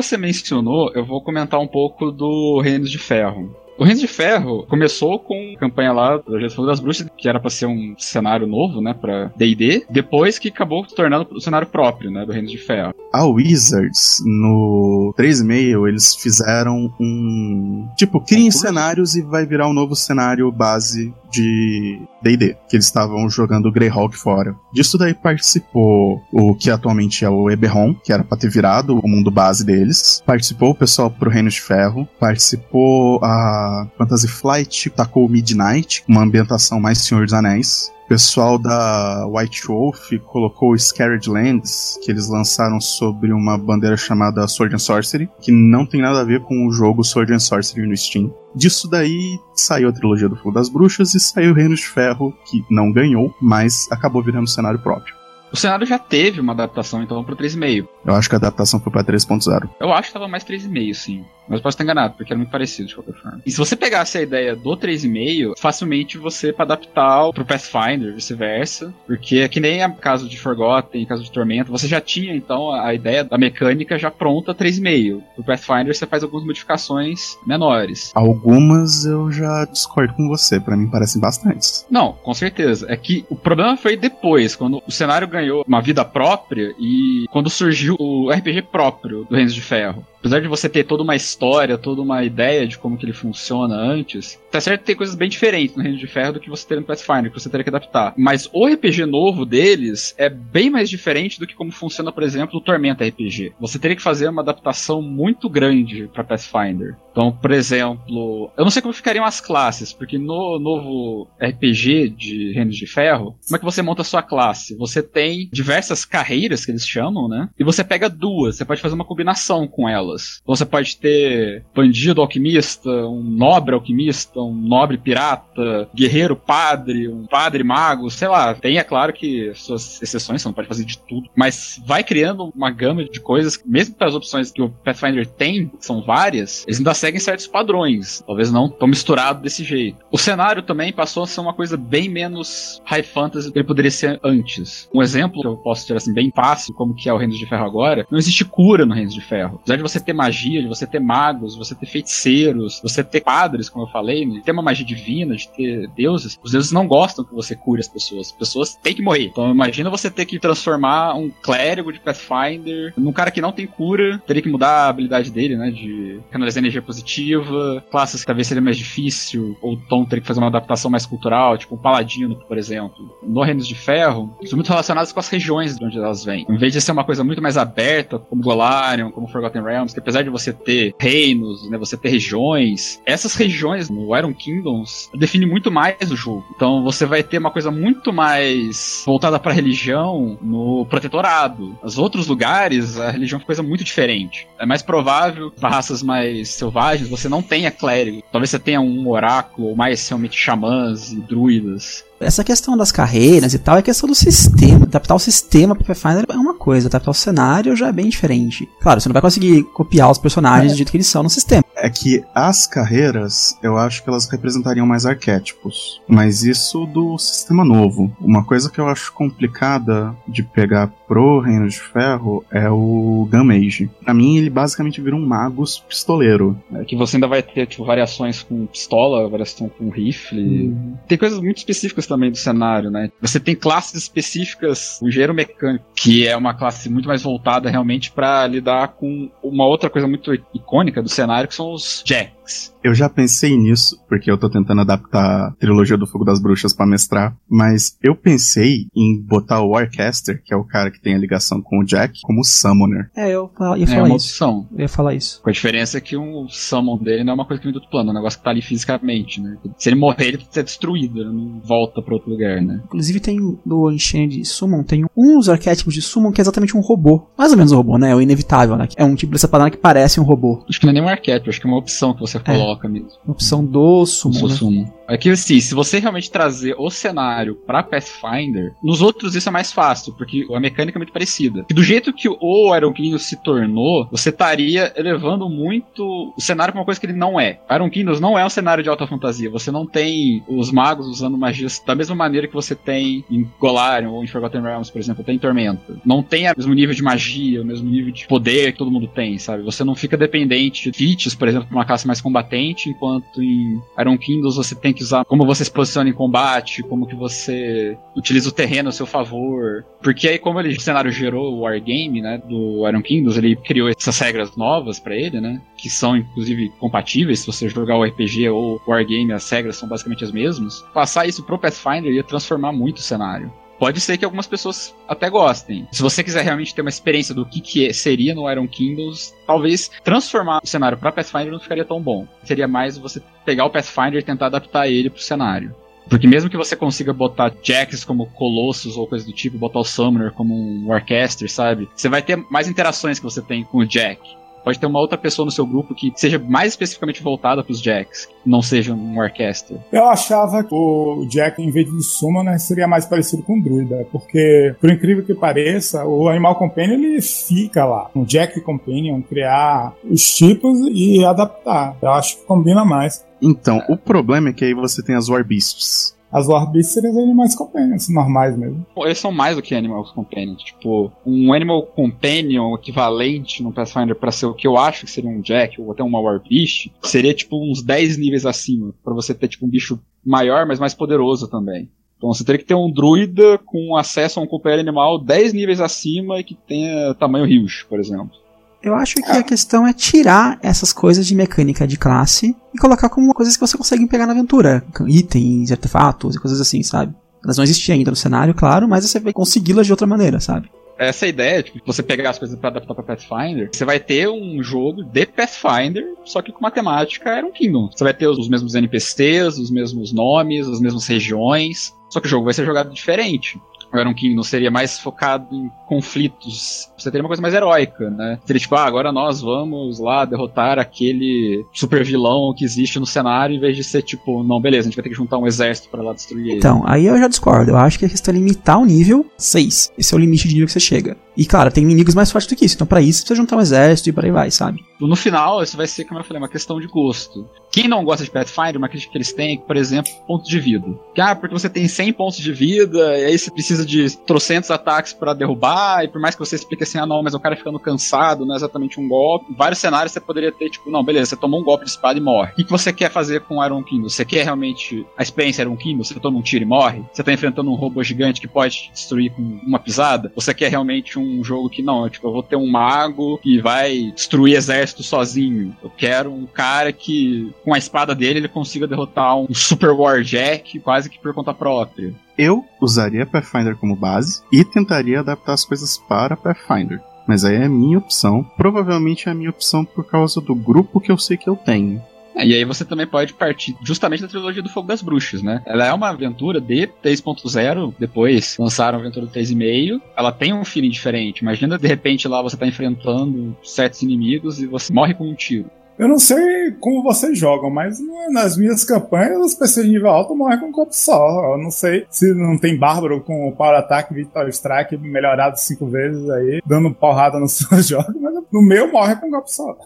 Você mencionou, eu vou comentar um pouco do Reino de Ferro. O Reino de Ferro começou com a campanha lá do Geração das Bruxas, que era para ser um cenário novo, né, para D&D, depois que acabou se tornando o cenário próprio, né, do Reino de Ferro. A Wizards, no 3.5, eles fizeram um... Tipo, criem cenários e vai virar um novo cenário base de D&D, que eles estavam jogando Greyhawk fora. Disso daí participou o que atualmente é o Eberron, que era pra ter virado o mundo base deles. Participou o pessoal pro Reino de Ferro. Participou a Fantasy Flight tacou Midnight, uma ambientação mais Senhor dos Anéis. O pessoal da White Wolf colocou Scared Lands, que eles lançaram sobre uma bandeira chamada Sword and Sorcery, que não tem nada a ver com o jogo Sword and Sorcery no Steam. Disso daí saiu a trilogia do Fogo das Bruxas e saiu o Reino de Ferro, que não ganhou, mas acabou virando cenário próprio. O cenário já teve uma adaptação, então, pro 3,5. Eu acho que a adaptação foi pra 3.0. Eu acho que tava mais 3,5, sim. Mas posso estar enganado, porque era muito parecido de qualquer forma. E se você pegasse a ideia do 3,5, facilmente você para adaptar pro Pathfinder, vice-versa. Porque é que nem a caso de Forgotten, caso de Tormenta, você já tinha então a ideia da mecânica já pronta 3,5. Pro Pathfinder você faz algumas modificações menores. Algumas eu já discordo com você, para mim parecem bastantes. Não, com certeza. É que o problema foi depois, quando o cenário ganhou uma vida própria e quando surgiu o RPG próprio do Reinos de Ferro apesar de você ter toda uma história, toda uma ideia de como que ele funciona antes, tá certo que tem coisas bem diferentes no Reino de Ferro do que você ter no Pathfinder, que você teria que adaptar. Mas o RPG novo deles é bem mais diferente do que como funciona, por exemplo, o Tormenta RPG. Você teria que fazer uma adaptação muito grande para Pathfinder. Então, por exemplo, eu não sei como ficariam as classes, porque no novo RPG de Reinos de Ferro, como é que você monta a sua classe? Você tem diversas carreiras que eles chamam, né? E você pega duas, você pode fazer uma combinação com elas. Então você pode ter bandido alquimista, um nobre alquimista, um nobre pirata, guerreiro padre, um padre mago, sei lá. Tem, é claro que suas exceções, você não pode fazer de tudo, mas vai criando uma gama de coisas, mesmo para as opções que o Pathfinder tem, que são várias, eles ainda seguem certos padrões. Talvez não tão misturado desse jeito. O cenário também passou a ser uma coisa bem menos high fantasy do que ele poderia ser antes. Um exemplo que eu posso tirar assim bem fácil, como que é o Reino de Ferro agora, não existe cura no Reino de Ferro. Apesar de você ter magia, de você ter magos, você ter feiticeiros, você ter padres, como eu falei, de ter uma magia divina, de ter deuses, os deuses não gostam que você cure as pessoas. As pessoas têm que morrer. Então imagina você ter que transformar um clérigo de Pathfinder num cara que não tem cura, teria que mudar a habilidade dele, né, de canalizar energia positiva classes que talvez seria mais difícil, ou Tom teria que fazer uma adaptação mais cultural, tipo um paladino, por exemplo. No Reinos de Ferro, são muito relacionados com as regiões de onde elas vêm. Em vez de ser uma coisa muito mais aberta, como Golarion, como Forgotten Realms, que apesar de você ter reinos, né, você ter regiões, essas regiões no Iron Kingdoms definem muito mais o jogo. Então você vai ter uma coisa muito mais voltada para religião no Protetorado. Os outros lugares, a religião é uma coisa muito diferente. É mais provável para raças mais selvagens, você não tenha clérigo. Talvez você tenha um oráculo, ou mais realmente xamãs e druidas. Essa questão das carreiras e tal é questão do sistema. Adaptar o sistema para Pathfinder é uma coisa, adaptar o cenário já é bem diferente. Claro, você não vai conseguir copiar os personagens é. do jeito que eles são no sistema. É que as carreiras, eu acho que elas representariam mais arquétipos. Mas isso do sistema novo. Uma coisa que eu acho complicada de pegar pro Reino de Ferro é o Gunmage. Pra mim, ele basicamente vira um magus pistoleiro. É que você ainda vai ter tipo, variações com pistola, variação com rifle. Hum. Tem coisas muito específicas também do cenário, né? Você tem classes específicas, o engenheiro mecânico, que é uma classe muito mais voltada realmente para lidar com uma outra coisa muito icônica do cenário, que são os jacks. Eu já pensei nisso, porque eu tô tentando adaptar a trilogia do Fogo das Bruxas para mestrar, mas eu pensei em botar o Warcaster, que é o cara que tem a ligação com o Jack, como Summoner. É, eu ia falar é uma isso. opção. Eu ia falar isso. Com a diferença que o summon dele não é uma coisa que vem do outro plano, é um negócio que tá ali fisicamente, né? Se ele morrer, ele ser destruído, ele não volta para outro lugar, né? Inclusive tem do Enchant de Summon, tem um dos arquétipos de Summon que é exatamente um robô. Mais ou menos um robô, né? É o inevitável, né? É um tipo dessa palavra que parece um robô. Acho que não é nem um arquétipo, acho que é uma opção que você é. coloca mesmo. Uma opção do Summon. Do né? Summon. É que assim, se você realmente trazer o cenário pra Pathfinder, nos outros isso é mais fácil, porque a mecânica é muito parecida. E do jeito que o Iron Kingdom se tornou, você estaria elevando muito o cenário pra uma coisa que ele não é. Iron Kingdoms não é um cenário de alta fantasia. Você não tem os magos usando magias da mesma maneira que você tem em Golarion ou em Forgotten Realms, por exemplo, tem Tormenta. Não tem o mesmo nível de magia, o mesmo nível de poder que todo mundo tem, sabe? Você não fica dependente de feats, por exemplo, pra uma classe mais combatente, enquanto em Iron Kingdoms você tem que usar como você se posiciona em combate, como que você utiliza o terreno a seu favor. Porque aí, como ele, o cenário gerou o Wargame, né, do Iron Kingdoms, ele criou essas regras novas para ele, né, que são inclusive compatíveis se você jogar o RPG ou o Wargame, as regras são basicamente as mesmas. Passar isso pro Pathfinder ia transformar muito o cenário. Pode ser que algumas pessoas até gostem. Se você quiser realmente ter uma experiência do que, que é, seria no Iron Kingdoms, talvez transformar o cenário para Pathfinder não ficaria tão bom. Seria mais você pegar o Pathfinder e tentar adaptar ele pro cenário. Porque mesmo que você consiga botar Jacks como Colossus ou coisa do tipo, botar o Summoner como um Warcaster, sabe? Você vai ter mais interações que você tem com o Jack. Pode ter uma outra pessoa no seu grupo que seja mais especificamente voltada para os Jacks, não seja um Warcaster. Eu achava que o Jack, em vez de Summoner, seria mais parecido com o Druida, porque, por incrível que pareça, o Animal Companion ele fica lá. Um Jack Companion, criar os tipos e adaptar. Eu acho que combina mais. Então, o problema é que aí você tem as War Beasts. As Warbeasts seriam animais companions, normais mesmo. Eles são mais do que Animal Companions. Tipo, um Animal Companion equivalente no Pathfinder para ser o que eu acho que seria um Jack ou até uma Warbeast, seria tipo uns 10 níveis acima. para você ter tipo um bicho maior, mas mais poderoso também. Então você teria que ter um druida com acesso a um companheiro animal 10 níveis acima e que tenha tamanho huge, por exemplo. Eu acho que a questão é tirar essas coisas de mecânica de classe e colocar como coisas que você consegue pegar na aventura. Itens, artefatos e coisas assim, sabe? Elas não existiam ainda no cenário, claro, mas você vai consegui-las de outra maneira, sabe? Essa ideia, tipo, você pegar as coisas para adaptar para Pathfinder, você vai ter um jogo de Pathfinder, só que com matemática era um Kingdom. Você vai ter os mesmos NPCs, os mesmos nomes, as mesmas regiões, só que o jogo vai ser jogado diferente. Iron Kingdom seria mais focado em conflitos. Você teria uma coisa mais heróica, né? Seria tipo, ah, agora nós vamos lá derrotar aquele super vilão que existe no cenário, em vez de ser tipo, não, beleza, a gente vai ter que juntar um exército para lá destruir ele. Então, aí eu já discordo. Eu acho que a questão é limitar o nível 6. Esse é o limite de nível que você chega. E claro, tem inimigos mais fortes do que isso. Então, para isso, você precisa juntar um exército e por aí vai, sabe? No final, isso vai ser, como eu falei, uma questão de gosto. Quem não gosta de Pathfinder, uma crítica que eles têm é, por exemplo, ponto de vida. Que, ah, porque você tem 100 pontos de vida, e aí você precisa de trocentos ataques para derrubar, e por mais que você explique assim, ah, não, mas o cara ficando cansado, não é exatamente um golpe. Vários cenários você poderia ter, tipo, não, beleza, você tomou um golpe de espada e morre. O que você quer fazer com Iron Kingdom? Você quer realmente a experiência Iron Kingdom? Você toma um tiro e morre? Você tá enfrentando um robô gigante que pode destruir com uma pisada? Você quer realmente um jogo que, não, tipo, eu vou ter um mago que vai destruir exército sozinho. Eu quero um cara que, com a espada dele, ele consiga derrotar um Super Warjack quase que por conta própria. Eu usaria Pathfinder como base e tentaria adaptar as coisas para Pathfinder. Mas aí é a minha opção. Provavelmente é a minha opção por causa do grupo que eu sei que eu tenho. É, e aí você também pode partir justamente da trilogia do Fogo das Bruxas, né? Ela é uma aventura de 3.0, depois lançaram a aventura do 3.5. Ela tem um feeling diferente. Imagina de repente lá você tá enfrentando certos inimigos e você morre com um tiro. Eu não sei como vocês jogam, mas nas minhas campanhas os PCs de nível alto morrem com um golpe só. Eu não sei se não tem Bárbaro com o Power Attack Vital Strike melhorado cinco vezes aí, dando porrada nos <laughs> seus jogos, mas no meu morre com um golpe só.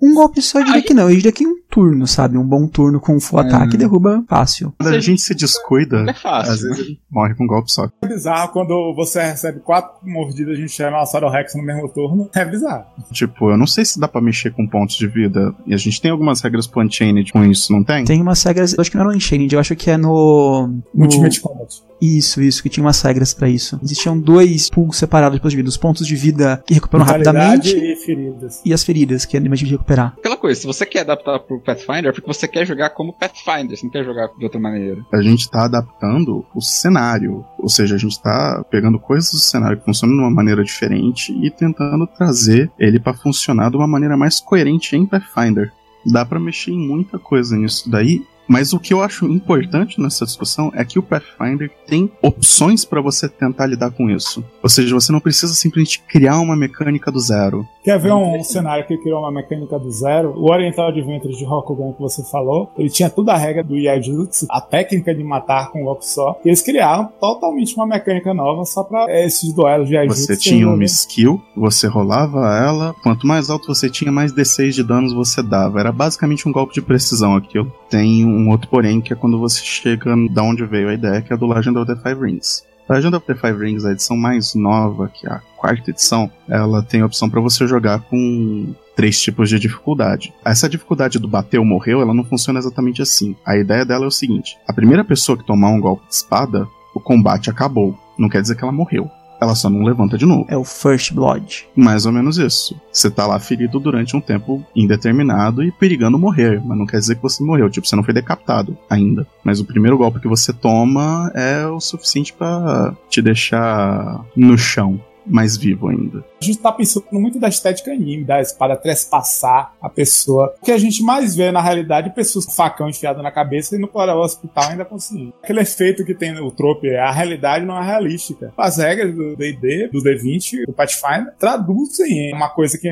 um golpe só eu diria que não, eu diria que um turno, sabe? Um bom turno com full é. ataque derruba fácil. Quando a gente se descuida, é fácil. às vezes ele morre com um golpe só. É bizarro quando você recebe quatro mordidas de Tiranossauro Rex no mesmo turno. É bizarro. Tipo, eu não sei se dá pra mexer com pontos de vida E a gente tem algumas regras pro Unchained com isso, não tem? Tem umas regras, eu acho que não é no Unchained, eu acho que é no. no... Ultimate Combat. Isso, isso, que tinha umas regras para isso. Existiam dois pools separados de vida: os pontos de vida que recuperam rapidamente e feridas. E as feridas, que é mais de recuperar. Aquela coisa, se você quer adaptar pro Pathfinder, é porque você quer jogar como Pathfinder, você não quer jogar de outra maneira. A gente tá adaptando o cenário, ou seja, a gente tá pegando coisas do cenário que funcionam de uma maneira diferente e tentando trazer ele para funcionar de uma maneira mais coerente em Pathfinder. Dá para mexer em muita coisa nisso daí mas o que eu acho importante nessa discussão é que o Pathfinder tem opções para você tentar lidar com isso. Ou seja, você não precisa simplesmente criar uma mecânica do zero. Quer ver um, cenário que criou uma mecânica do zero? O Oriental Adventures de Rokugan que você falou, ele tinha toda a regra do Yajutsu, a técnica de matar com um golpe só, e eles criaram totalmente uma mecânica nova só pra esses duelos de Yajutsu. Você tinha uma skill, você rolava ela, quanto mais alto você tinha, mais D6 de danos você dava. Era basicamente um golpe de precisão aquilo. Tem um outro porém, que é quando você chega da onde veio a ideia, que é do Legend of the Five Rings. A Legend of the Five Rings, a edição mais nova, que é a quarta edição, ela tem a opção para você jogar com três tipos de dificuldade. Essa dificuldade do bateu morreu, ela não funciona exatamente assim. A ideia dela é o seguinte: a primeira pessoa que tomar um golpe de espada, o combate acabou. Não quer dizer que ela morreu. Ela só não levanta de novo. É o First Blood. Mais ou menos isso. Você tá lá ferido durante um tempo indeterminado e perigando morrer, mas não quer dizer que você morreu, tipo, você não foi decapitado ainda. Mas o primeiro golpe que você toma é o suficiente para te deixar no chão mais vivo ainda. A gente tá pensando muito da estética anime, da espada trespassar a pessoa. O que a gente mais vê na realidade é pessoas com facão enfiado na cabeça e no para o hospital ainda conseguir. Aquele efeito que tem no trope a realidade não é realística. As regras do D&D, do D20, do Pathfinder, traduzem uma coisa que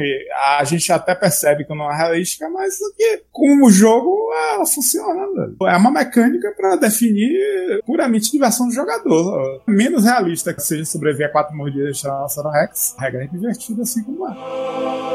a gente até percebe que não é realística, mas que com o jogo ela funciona. Velho. É uma mecânica para definir puramente diversão do jogador. Menos realista que seja sobreviver a quatro mordidas de Rex, regra é divertida assim como é.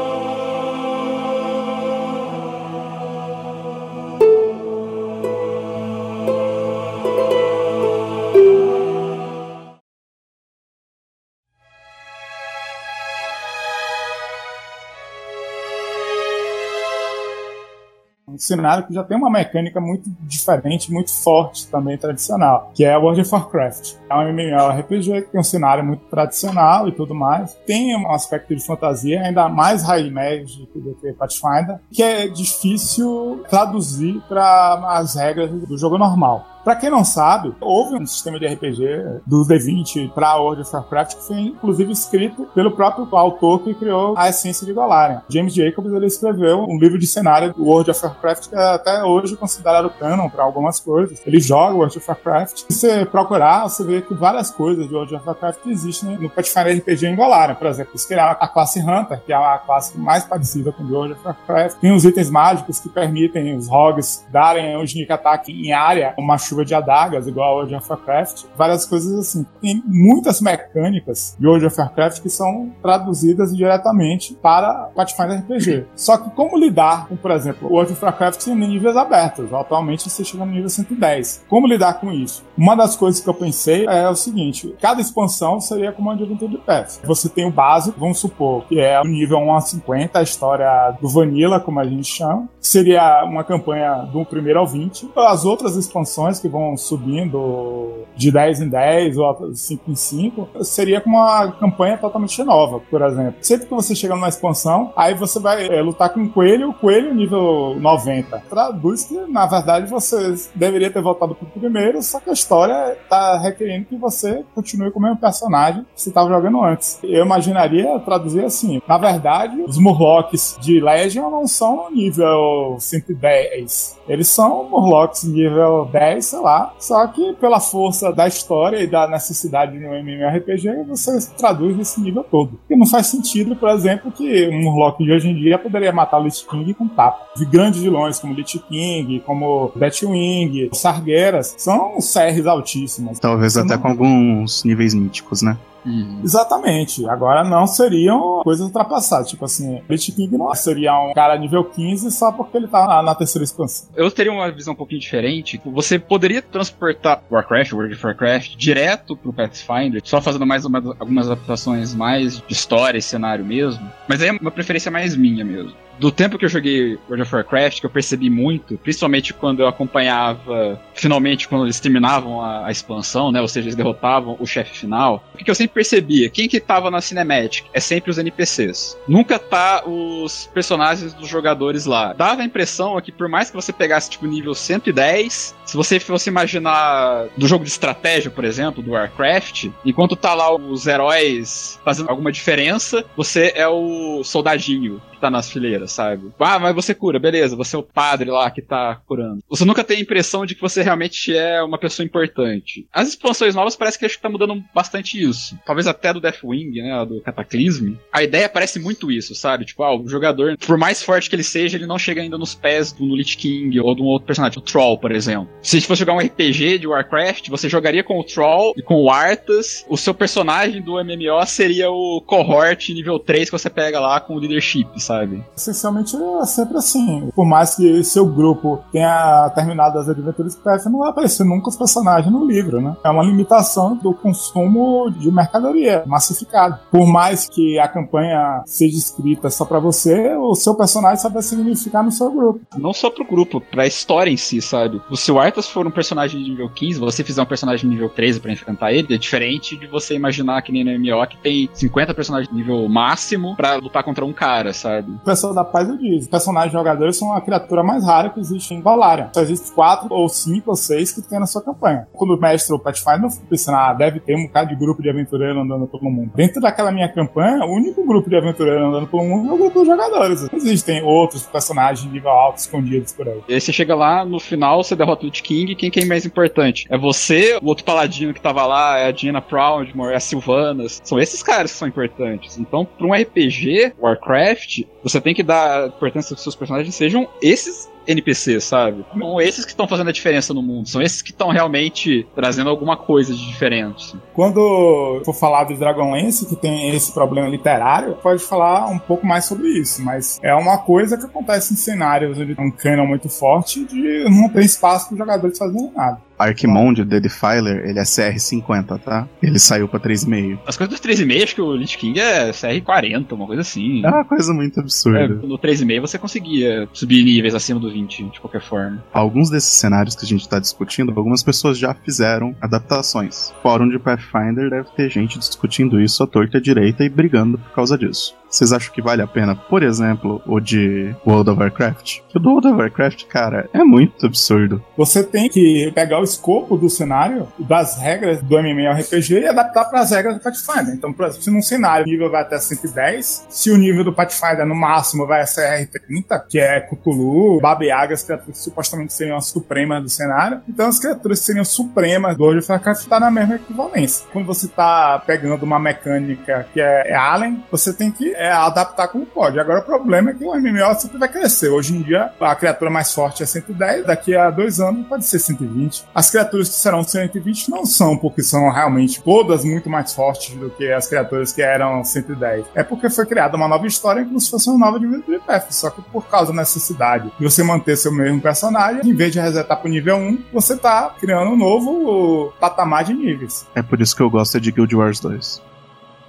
Um cenário que já tem uma mecânica muito diferente, muito forte também tradicional, que é World of Warcraft. É um MMORPG que tem um cenário muito tradicional e tudo mais. Tem um aspecto de fantasia ainda mais high magic do que Pathfinder, que é difícil traduzir para as regras do jogo normal. Para quem não sabe, houve um sistema de RPG do D20 para World of Warcraft que foi inclusive escrito pelo próprio autor que criou a essência de Golarion. James Jacobs ele escreveu um livro de cenário do World of Warcraft que é até hoje considerado canon para algumas coisas. Ele joga World of Warcraft. Se você procurar, você vê que várias coisas de World of Warcraft existem no Pathfinder RPG em Golarion. Por exemplo, eles criaram a classe Hunter, que é a classe mais parecida com World of Warcraft. Tem os itens mágicos que permitem os rogues darem um sneak attack em área, uma chuva de adagas, igual a World of Warcraft, várias coisas assim. Tem muitas mecânicas de World of Warcraft que são traduzidas diretamente para Pathfinder RPG. Só que como lidar com, por exemplo, World of Warcraft em níveis abertos? Atualmente você chega no nível 110. Como lidar com isso? Uma das coisas que eu pensei é o seguinte: cada expansão seria como uma Adventure Path. Você tem o básico, vamos supor, que é o nível 1 a 50, a história do Vanilla, como a gente chama. Seria uma campanha do primeiro ao 20. As outras expansões que que vão subindo de 10 em 10 ou 5 em 5, seria como uma campanha totalmente nova, por exemplo. Sempre que você chega numa expansão, aí você vai é, lutar com um coelho, o coelho nível 90. Traduz que, na verdade, você deveria ter voltado pro primeiro, só que a história tá requerendo que você continue com o mesmo personagem que você estava jogando antes. Eu imaginaria traduzir assim: na verdade, os Murlocs de Legion não são nível 110. Eles são Murlocs nível 10, sei lá. Só que pela força da história e da necessidade de um MMORPG, você traduz esse nível todo. E não faz sentido, por exemplo, que um Murloc de hoje em dia poderia matar o Lich King com tapa. De grandes vilões como Lich King, como Batwing, Sargueras, são CRs altíssimos. Talvez até não... com alguns níveis míticos, né? Uhum. Exatamente. Agora não seriam coisas ultrapassadas. Tipo assim, Lich King não seria um cara nível 15 só porque ele tá na, na terceira expansão. Eu teria uma visão um pouquinho diferente. Você poderia transportar Warcraft, World of Warcraft, direto pro Pathfinder, só fazendo mais uma, algumas adaptações mais de história e cenário mesmo. Mas aí é uma preferência mais minha mesmo do tempo que eu joguei World of Warcraft, que eu percebi muito, principalmente quando eu acompanhava, finalmente, quando eles terminavam a, a expansão, né? Ou seja, eles derrotavam o chefe final. O que eu sempre percebia? Quem que tava na Cinematic? É sempre os NPCs. Nunca tá os personagens dos jogadores lá. Dava a impressão que por mais que você pegasse, tipo, nível 110, se você fosse imaginar do jogo de estratégia, por exemplo, do Warcraft, enquanto tá lá os heróis fazendo alguma diferença, você é o soldadinho que tá nas fileiras, sabe? Ah, mas você cura, beleza, você é o padre lá que tá curando. Você nunca tem a impressão de que você realmente é uma pessoa importante. As expansões novas parece que acho que tá mudando bastante isso. Talvez até do Deathwing, né, do Cataclysm. A ideia parece muito isso, sabe? Tipo, ah, o jogador, por mais forte que ele seja, ele não chega ainda nos pés do Lich King ou de um outro personagem, o Troll, por exemplo. Se fosse jogar um RPG de Warcraft, você jogaria com o Troll e com o Arthas. O seu personagem do MMO seria o cohort nível 3 que você pega lá com o leadership, sabe? Essencialmente é sempre assim. Por mais que seu grupo tenha terminado as aventuras PF, não vai aparecer nunca os personagens no livro, né? É uma limitação do consumo de mercadoria massificado. Por mais que a campanha seja escrita só para você, o seu personagem só vai significar no seu grupo. Não só pro grupo, pra história em si, sabe? Se o Arthas for um personagem de nível 15, você fizer um personagem de nível 13 para enfrentar ele, é diferente de você imaginar que nem no MMO que tem 50 personagens de nível máximo para lutar contra um cara, sabe? O pessoal da paz eu diz, personagens jogadores são a criatura mais rara que existe em Valária. Só existe quatro ou cinco ou seis que tem na sua campanha. Quando o mestre ou Pathfinder pensar, ah, deve ter um bocado de grupo de aventureiro andando pelo mundo. Dentro daquela minha campanha, o único grupo de aventureiro andando pelo mundo é o grupo dos jogadores. Existem outros personagens de nível alto escondidos por aí. E aí você chega lá, no final você derrota o King, quem que é mais importante? É você, o outro paladino que tava lá, é a Gina Proudmore, é a Sylvanas. São esses caras que são importantes. Então, para um RPG, Warcraft, você tem que dar importância que seus personagens sejam esses NPCs, sabe? São esses que estão fazendo a diferença no mundo, são esses que estão realmente trazendo alguma coisa de diferente. Quando for falar do Dragonlance, que tem esse problema literário, pode falar um pouco mais sobre isso, mas é uma coisa que acontece em cenários onde tem um canon muito forte de não ter espaço para os jogadores fazerem nada. Archimonde, o Defiler, ele é CR50, tá? Ele saiu pra 3,5. As coisas dos 3,5, acho que o Lich King é CR40, uma coisa assim. É uma coisa muito absurda. É, no 3,5 você conseguia subir níveis acima do 20, de qualquer forma. Alguns desses cenários que a gente tá discutindo, algumas pessoas já fizeram adaptações. Fórum de Pathfinder deve ter gente discutindo isso à torta direita e brigando por causa disso. Vocês acham que vale a pena, por exemplo, o de World of Warcraft? O do World of Warcraft, cara, é muito absurdo. Você tem que pegar o escopo do cenário, das regras do MMORPG e adaptar para as regras do Pathfinder. Então, por exemplo, se num cenário o nível vai até 110, se o nível do Pathfinder no máximo vai a CR30, que é Cthulhu, Baba Yaga, as criaturas supostamente seriam as supremas do cenário, então as criaturas seriam supremas do World of Warcraft tá na mesma equivalência. Quando você está pegando uma mecânica que é, é Alien, você tem que é adaptar como pode. Agora o problema é que o MMO sempre vai crescer. Hoje em dia a criatura mais forte é 110, daqui a dois anos pode ser 120. As criaturas que serão 120 não são porque são realmente todas muito mais fortes do que as criaturas que eram 110. É porque foi criada uma nova história como se fosse uma nova de PF. Só que por causa da necessidade de você manter seu mesmo personagem, em vez de resetar pro nível 1, você tá criando um novo patamar de níveis. É por isso que eu gosto de Guild Wars 2.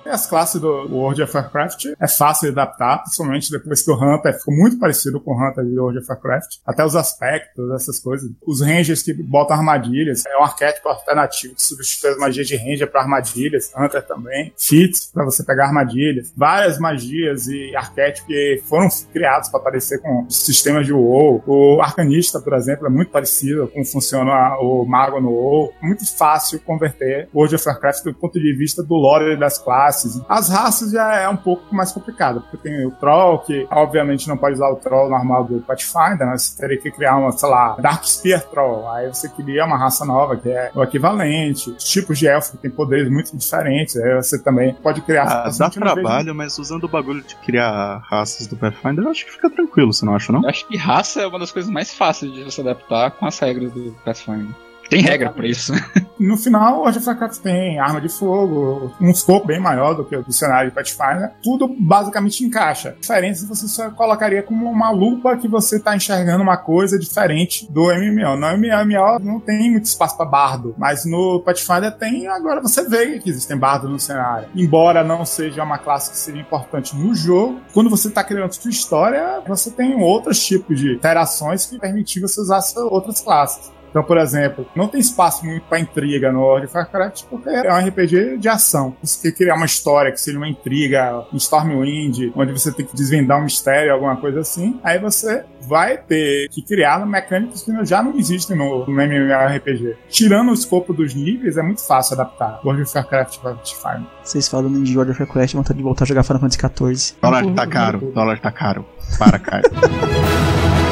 As classes do World of Warcraft é fácil de adaptar, principalmente depois que o Hunter ficou muito parecido com o Hunter de World of Warcraft. Até os aspectos, essas coisas. Os Rangers que botam armadilhas, é um arquétipo alternativo que substitui as magias de Ranger para armadilhas. Hunter também. Feats para você pegar armadilhas. Várias magias e arquétipos que foram criados para aparecer com sistemas de WoW. O Arcanista, por exemplo, é muito parecido com funciona o Mago no WoW. Muito fácil converter World of Warcraft do ponto de vista do lore das classes raças. As raças já é um pouco mais complicado, porque tem o Troll, que obviamente não pode usar o Troll normal do Pathfinder, né? Você teria que criar uma, sei lá, Dark Spear Troll. Aí você cria uma raça nova, que é o equivalente. Os tipos de elfo que tem poderes muito diferentes. Aí você também pode criar. Ah, dá trabalho, mas usando o bagulho de criar raças do Pathfinder, eu acho que fica tranquilo, você não acha, não? Eu acho que raça é uma das coisas mais fáceis de você adaptar com as regras do Pathfinder. Tem regra pra isso. <laughs> No final, World of Warcraft tem arma de fogo, um escopo bem maior do que o do cenário de Pathfinder. Tudo basicamente encaixa. A diferença você só colocaria como uma lupa que você está enxergando uma coisa diferente do MMO. No MMO não tem muito espaço para bardo, mas no Pathfinder tem. Agora você vê que existem bardos no cenário. Embora não seja uma classe que seria importante no jogo, quando você está criando sua história, você tem outros tipos de interações que permitem você usar outras classes. Então, por exemplo, não tem espaço muito para intriga no World of Warcraft porque é um RPG de ação. Você tem que criar uma história que seja uma intriga, um Stormwind, onde você tem que desvendar um mistério, alguma coisa assim. Aí você vai ter que criar mecânicas que já não existem no, no MMORPG. Tirando o escopo dos níveis, é muito fácil adaptar World of Warcraft para Pathfinder. Vocês falam de World of Warcraft, vontade de voltar a jogar Final Fantasy XIV. Dólar tá caro, dólar tá caro. Para, cara. <laughs>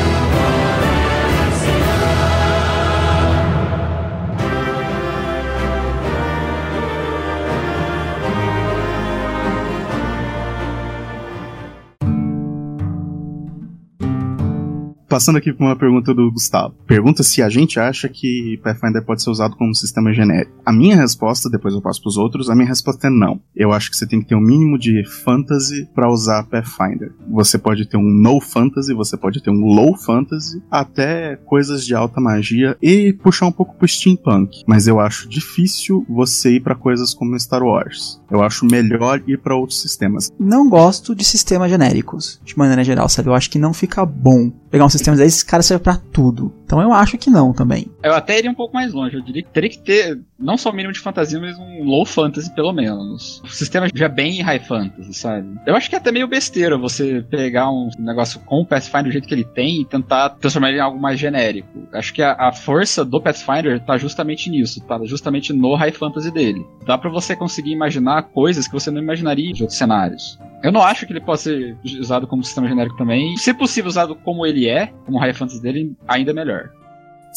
Passando aqui para uma pergunta do Gustavo. Pergunta se a gente acha que Pathfinder pode ser usado como sistema genérico. A minha resposta, depois eu passo para os outros, a minha resposta é não. Eu acho que você tem que ter um mínimo de fantasy para usar Pathfinder. Você pode ter um no fantasy, você pode ter um low fantasy, até coisas de alta magia e puxar um pouco pro steampunk. Mas eu acho difícil você ir para coisas como Star Wars. Eu acho melhor ir para outros sistemas. Não gosto de sistemas genéricos, de maneira geral, sabe? Eu acho que não fica bom pegar um sistema desse, esse cara serve para tudo. Então eu acho que não também. Eu até iria um pouco mais longe. Eu diria que teria que ter não só o mínimo de fantasia, mas um low fantasy pelo menos. O sistema já bem high fantasy, sabe? Eu acho que é até meio besteira você pegar um negócio com o Pathfinder do jeito que ele tem e tentar transformar ele em algo mais genérico. Acho que a, a força do Pathfinder tá justamente nisso, tá justamente no high fantasy dele. Dá para você conseguir imaginar coisas que você não imaginaria de outros cenários. Eu não acho que ele possa ser usado como sistema genérico também. Se possível, usado como ele é, como high fantasy dele, ainda melhor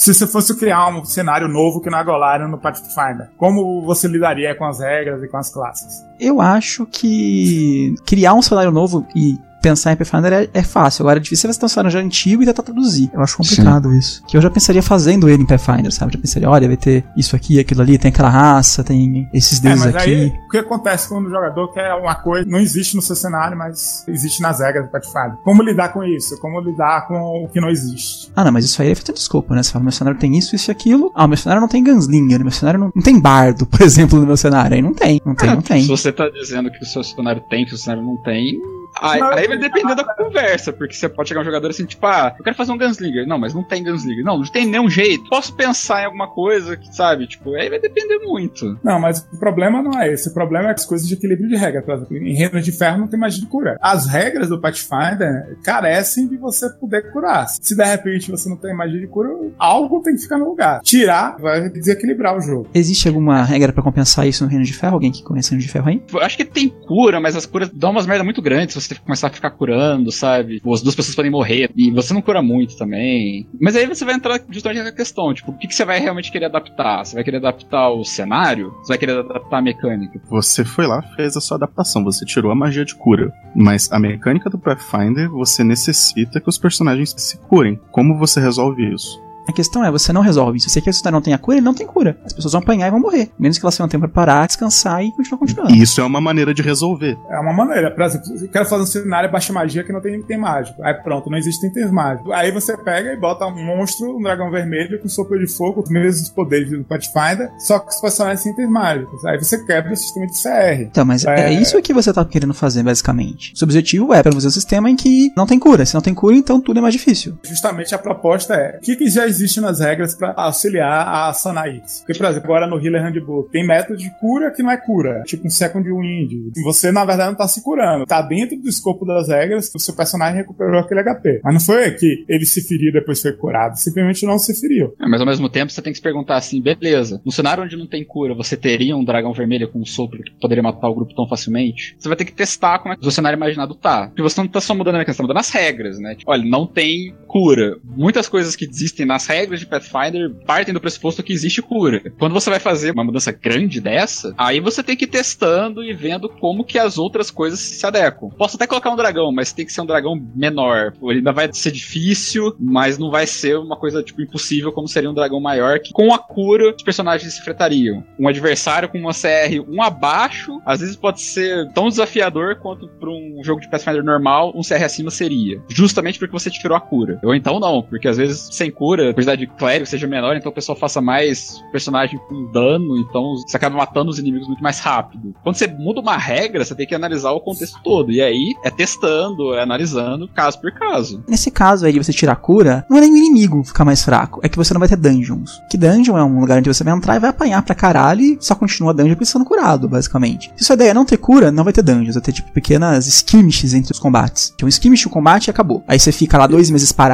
se você fosse criar um cenário novo que não é Golarion no Pathfinder, como você lidaria com as regras e com as classes? Eu acho que criar um cenário novo e pensar em Pathfinder é, é fácil. Agora é difícil você um cenário já antigo e tentar traduzir. Eu acho complicado Sim. isso. Que eu já pensaria fazendo ele em Pathfinder, sabe? Já pensaria, olha, vai ter isso aqui, aquilo ali, tem aquela raça, tem esses é, deuses é, mas aqui. Aí, o que acontece quando o jogador quer uma coisa, não existe no seu cenário, mas existe nas regras do Pathfinder. Como lidar com isso? Como lidar com o que não existe? Ah, não, mas isso aí é feito desculpa, né? Você fala, meu cenário tem isso, isso e aquilo. Ah, meu cenário não tem Gunslinger, meu cenário não, não tem bardo, <laughs> por exemplo, no meu cenário. Aí não tem, não tem, é, não tem. Se você tá dizendo que o seu cenário tem, que o cenário não tem, Aí, aí, vai depender da conversa, porque você pode chegar um jogador assim, tipo, ah, eu quero fazer um Gunslinger. Não, mas não tem Gunslinger. Não, não tem nenhum jeito. Posso pensar em alguma coisa que, sabe, tipo, aí vai depender muito. Não, mas o problema não é esse. O problema é as coisas de equilíbrio de regra. Por exemplo, em Reino de Ferro não tem magia de cura. As regras do Pathfinder carecem de você poder curar. Se de repente você não tem magia de cura, algo tem que ficar no lugar. Tirar vai desequilibrar o jogo. Existe alguma regra para compensar isso no Reino de Ferro? Alguém que conhece o Reino de Ferro aí? Eu acho que tem cura, mas as curas dão umas merda muito grandes você começar a ficar curando, sabe? As duas pessoas podem morrer e você não cura muito também. Mas aí você vai entrar justamente na questão, tipo, o que, que você vai realmente querer adaptar? Você vai querer adaptar o cenário? Você vai querer adaptar a mecânica? Você foi lá, fez a sua adaptação, você tirou a magia de cura. Mas a mecânica do Pathfinder, você necessita que os personagens se curem. Como você resolve isso? A questão é, você não resolve isso. Se você quer que não tenha cura, ele não tem cura. As pessoas vão apanhar e vão morrer. Menos que elas tenham tempo para parar, descansar e continuar continuando. Isso é uma maneira de resolver. É uma maneira. Por exemplo, eu quero fazer um cenário baixa magia que não tem item mágico. Aí pronto, não existe itens mágicos. Aí você pega e bota um monstro, um dragão vermelho com sopro de fogo, os mesmos poderes do Pathfinder, só que os personagens sem itens mágicos. Aí você quebra o sistema de CR. Então, mas é, é isso que você tá querendo fazer, basicamente. O seu objetivo é fazer um sistema em que não tem cura. Se não tem cura, então tudo é mais difícil. Justamente a proposta é: o que, que já existe nas regras para auxiliar a sanar isso. Porque, por exemplo, agora no Healer Handbook tem método de cura que não é cura, tipo um Second Wind. Você, na verdade, não tá se curando. Tá dentro do escopo das regras que o seu personagem recuperou aquele HP. Mas não foi que ele se feriu depois foi curado. Simplesmente não se feriu. É, mas ao mesmo tempo você tem que se perguntar assim, beleza, no cenário onde não tem cura, você teria um dragão vermelho com um sopro que poderia matar o grupo tão facilmente? Você vai ter que testar como é que o cenário imaginado tá. Porque você não tá só mudando a questão, tá mudando as regras, né? Tipo, olha, não tem cura. Muitas coisas que existem nas regras de Pathfinder partem do pressuposto que existe cura. Quando você vai fazer uma mudança grande dessa, aí você tem que ir testando e vendo como que as outras coisas se adequam. Posso até colocar um dragão, mas tem que ser um dragão menor. Ele ainda vai ser difícil, mas não vai ser uma coisa tipo impossível como seria um dragão maior que com a cura os personagens se enfrentariam. Um adversário com uma CR um abaixo, às vezes pode ser tão desafiador quanto para um jogo de Pathfinder normal, um CR acima seria. Justamente porque você tirou a cura. Ou então não, porque às vezes sem cura, a quantidade de clérigo seja menor, então o pessoal faça mais personagem com dano, então você acaba matando os inimigos muito mais rápido. Quando você muda uma regra, você tem que analisar o contexto todo. E aí é testando, é analisando caso por caso. Nesse caso aí de você tirar cura, não é nem o inimigo ficar mais fraco, é que você não vai ter dungeons. Que dungeon é um lugar onde você vai entrar e vai apanhar pra caralho e só continua dungeon pensando curado, basicamente. Se sua ideia é não ter cura, não vai ter dungeons, vai ter tipo pequenas skirmishes entre os combates. Então skirmish o combate e acabou. Aí você fica lá dois meses parado,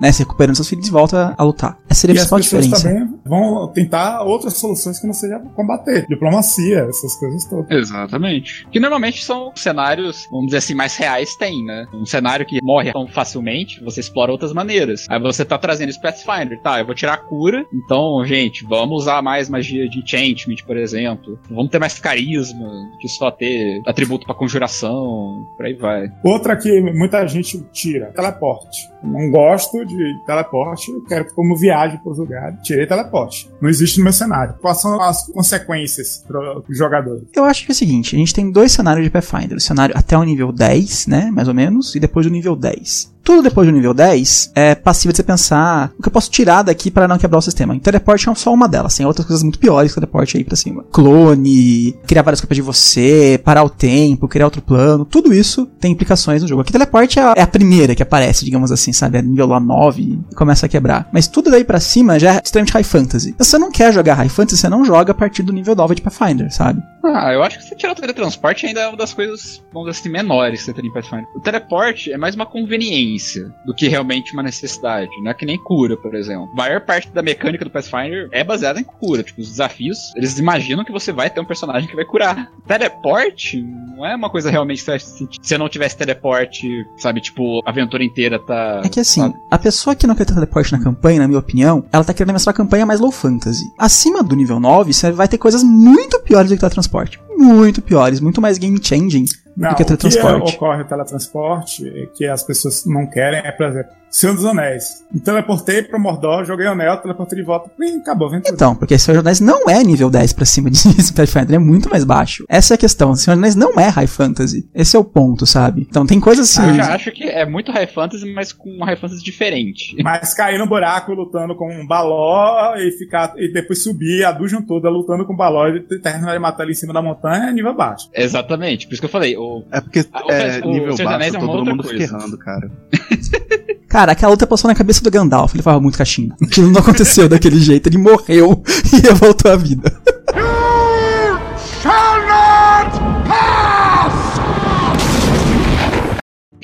né, se recuperando seus filhos e volta a lutar. Essa seria a principal diferença. também vão tentar outras soluções que não seja combater. Diplomacia, essas coisas todas. Exatamente. Que normalmente são cenários, vamos dizer assim, mais reais tem, né? Um cenário que morre tão facilmente, você explora outras maneiras. Aí você tá trazendo isso Pathfinder, tá? Eu vou tirar a cura, então, gente, vamos usar mais magia de enchantment, por exemplo. Vamos ter mais carisma, que só ter atributo para conjuração, por aí vai. Outra que muita gente tira, teleporte. Não gosto de teleporte, eu quero que como viagem para os lugares. Tirei teleporte. Não existe no meu cenário. Quais são as consequências para os jogadores? Eu acho que é o seguinte, a gente tem dois cenários de Pathfinder. O cenário até o nível 10, né, mais ou menos, e depois do nível 10 tudo depois do nível 10 é passível de você pensar o que eu posso tirar daqui para não quebrar o sistema. E teleporte é só uma delas, tem outras coisas muito piores que teleporte aí pra cima. Clone, criar várias cópias de você, parar o tempo, criar outro plano, tudo isso tem implicações no jogo. Aqui teleporte é a, é a primeira que aparece, digamos assim, sabe? É nível lá 9 e começa a quebrar. Mas tudo daí para cima já é extremamente high fantasy. Se você não quer jogar high fantasy, você não joga a partir do nível 9 de Pathfinder, sabe? Ah, eu acho que você tirar o teletransporte ainda é uma das coisas, vamos dizer assim, menores que você tem em Pathfinder. O teleporte é mais uma conveniência do que realmente uma necessidade. Não é que nem cura, por exemplo. A maior parte da mecânica do Pathfinder é baseada em cura. Tipo, os desafios, eles imaginam que você vai ter um personagem que vai curar. Teleporte não é uma coisa realmente que se você não tivesse teleporte, sabe, tipo, a aventura inteira tá. É que assim, sabe? a pessoa que não quer ter teleporte na campanha, na minha opinião, ela tá querendo mostrar a campanha mais low fantasy. Acima do nível 9, você vai ter coisas muito piores do que teletransporte teletransporte. Muito piores, muito mais game changing não, do que teletransporte. O que ocorre o teletransporte, é que as pessoas não querem, é, por exemplo, Senhor dos Anéis. Me teleportei pra Mordor, joguei o anel, teleportei de volta e acabou. Vem então, porque Senhor dos Anéis não é nível 10 pra cima de <laughs> Pathfinder, é muito mais baixo. Essa é a questão. Senhor dos Anéis não é High Fantasy. Esse é o ponto, sabe? Então tem coisas assim. Ah, eu já acho que é muito High Fantasy, mas com uma High Fantasy diferente. <laughs> Mas cair no buraco lutando com um baló e ficar e depois subir a dungeon toda lutando com um baló e terminar de matar ele em cima da montanha é nível baixo. Exatamente, por isso que eu falei. O, é porque o, é, o, nível baixo, é todo mundo fica errando, cara. <laughs> Cara, aquela luta passou na cabeça do Gandalf, ele falava muito cachimbo. Aquilo não aconteceu daquele jeito, ele morreu <laughs> e voltou à vida. <laughs>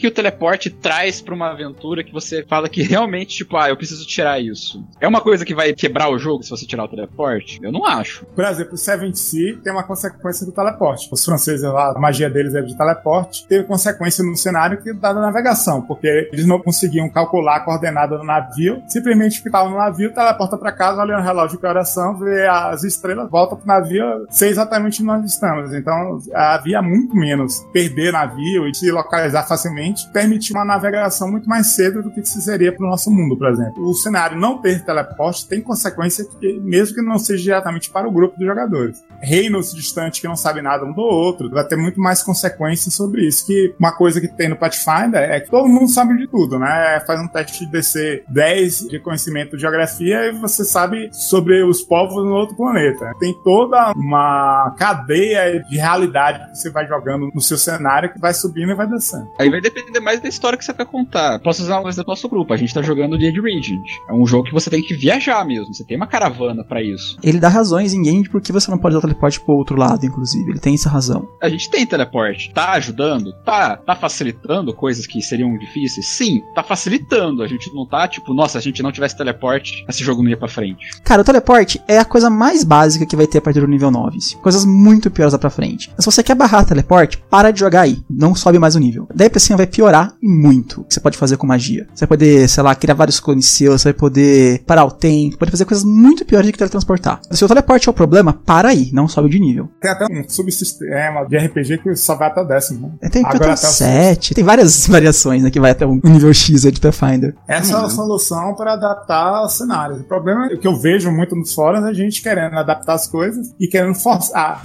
que o teleporte traz para uma aventura que você fala que realmente, tipo, ah, eu preciso tirar isso? É uma coisa que vai quebrar o jogo se você tirar o teleporte? Eu não acho. Por exemplo, o Seven Sea tem uma consequência do teleporte. Os franceses lá, a magia deles é de teleporte, teve consequência no cenário que dá da navegação, porque eles não conseguiam calcular a coordenada do navio, simplesmente ficavam no navio, teleporta para casa, olha o relógio de oração, vê as estrelas, volta pro navio, sei exatamente onde nós estamos. Então havia muito menos perder navio e se localizar facilmente permitir uma navegação muito mais cedo do que se seria para o nosso mundo, por exemplo. O cenário não ter teleporte tem consequência que, mesmo que não seja diretamente para o grupo de jogadores. Reinos distantes que não sabem nada um do outro, vai ter muito mais consequências sobre isso. Que uma coisa que tem no Pathfinder é que todo mundo sabe de tudo, né? Faz um teste de DC 10 de conhecimento de geografia e você sabe sobre os povos no outro planeta. Tem toda uma cadeia de realidade que você vai jogando no seu cenário que vai subindo e vai descendo. Aí vai depender depender mais da história que você quer contar. Posso usar uma coisa do nosso grupo. A gente tá jogando The Regent. É um jogo que você tem que viajar mesmo. Você tem uma caravana para isso. Ele dá razões em game porque você não pode dar teleporte pro outro lado, inclusive. Ele tem essa razão. A gente tem teleporte. Tá ajudando? Tá. Tá facilitando coisas que seriam difíceis? Sim. Tá facilitando. A gente não tá, tipo, nossa, a gente não tivesse teleporte, esse jogo não ia pra frente. Cara, o teleporte é a coisa mais básica que vai ter a partir do nível 9. Coisas muito piores lá pra frente. Mas se você quer barrar teleporte, para de jogar aí. Não sobe mais o nível. Daí pra cima vai piorar muito. Que você pode fazer com magia. Você vai poder, sei lá, criar vários clones seus, você vai poder parar o tempo, pode fazer coisas muito piores do que teletransportar. Se o teleporte é o problema, para aí, não sobe de nível. Tem até um subsistema de RPG que só vai até o décimo. Né? É, tem Agora até o 7, tem várias <laughs> variações né, que vai até o nível X de Pathfinder. Essa é a solução para adaptar cenários. O problema é que eu vejo muito nos fóruns é a gente querendo adaptar as coisas e querendo forçar.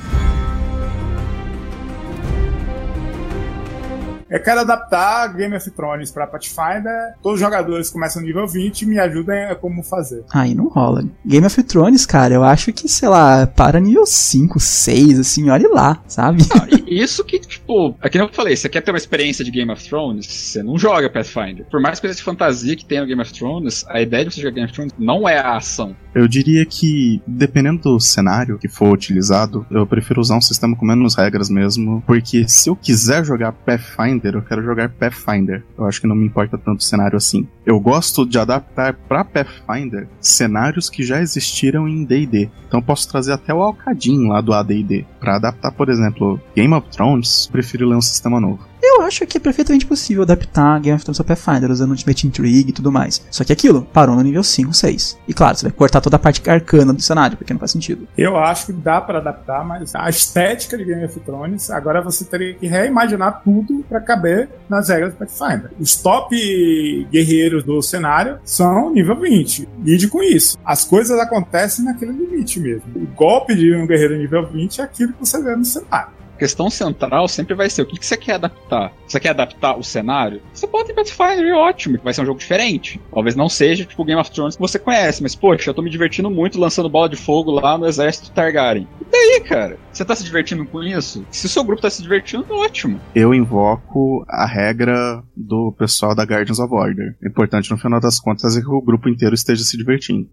Eu quero adaptar Game of Thrones pra Pathfinder. Todos os jogadores começam no nível 20 e me ajudem a como fazer. Aí não rola. Game of Thrones, cara, eu acho que, sei lá, para nível 5, 6, assim, olhe lá, sabe? Ah, isso que, tipo, aqui é não eu falei, você quer ter uma experiência de Game of Thrones, você não joga Pathfinder. Por mais coisas de fantasia que tem no Game of Thrones, a ideia de você jogar Game of Thrones não é a ação. Eu diria que, dependendo do cenário que for utilizado, eu prefiro usar um sistema com menos regras mesmo, porque se eu quiser jogar Pathfinder, Pathfinder, eu quero jogar Pathfinder. Eu acho que não me importa tanto o cenário assim. Eu gosto de adaptar para Pathfinder cenários que já existiram em D&D. Então posso trazer até o Alcadim lá do AD&D para adaptar, por exemplo, Game of Thrones. Prefiro ler um sistema novo. Eu acho que é perfeitamente possível adaptar Game of Thrones ao Pathfinder usando Ultimate Intrigue e tudo mais. Só que aquilo parou no nível 5, 6. E claro, você vai cortar toda a parte arcana do cenário, porque não faz sentido. Eu acho que dá para adaptar, mas a estética de Game of Thrones, agora você teria que reimaginar tudo para caber nas regras do Pathfinder. Os top guerreiros do cenário são nível 20. Lide com isso. As coisas acontecem naquele limite mesmo. O golpe de um guerreiro nível 20 é aquilo que você vê no cenário. Questão central sempre vai ser o que, que você quer adaptar. Você quer adaptar o cenário? Você pode Pathfinder, é ótimo, vai ser um jogo diferente. Talvez não seja tipo Game of Thrones que você conhece, mas poxa, eu tô me divertindo muito lançando bola de fogo lá no exército Targaryen. E daí, cara? Você tá se divertindo com isso? Se o seu grupo tá se divertindo, ótimo. Eu invoco a regra do pessoal da Guardians of Order. O importante no final das contas é que o grupo inteiro esteja se divertindo.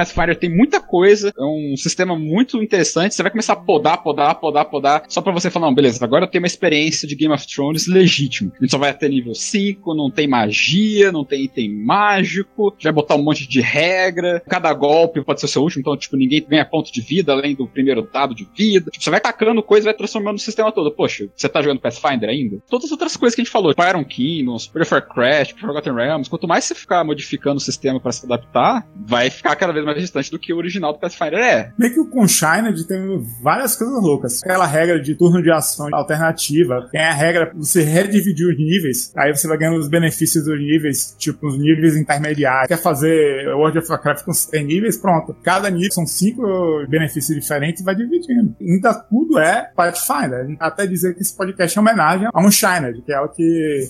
Pathfinder tem muita coisa, é um sistema muito interessante. Você vai começar a podar, podar, podar, podar, só pra você falar, não, beleza, agora eu tenho uma experiência de Game of Thrones legítimo. A gente só vai até nível 5, não tem magia, não tem item mágico, vai botar um monte de regra, cada golpe pode ser o seu último, então, tipo, ninguém ganha ponto de vida além do primeiro dado de vida. Tipo, você vai tacando coisa vai transformando o sistema todo. Poxa, você tá jogando Pathfinder ainda? Todas as outras coisas que a gente falou, Iron Kingdoms, Prefer Crash, Forgotten Realms, quanto mais você ficar modificando o sistema para se adaptar, vai ficar cada vez mais mais distante do que o original do Pathfinder é. Meio que o Conshined tem várias coisas loucas. Aquela regra de turno de ação alternativa, tem a regra de você redividir os níveis, aí você vai ganhando os benefícios dos níveis, tipo os níveis intermediários. Quer fazer World of Warcraft com 100 níveis? Pronto. Cada nível são cinco benefícios diferentes e vai dividindo. Ainda tudo é Pathfinder. Até dizer que esse podcast é homenagem a um Shined, que é o que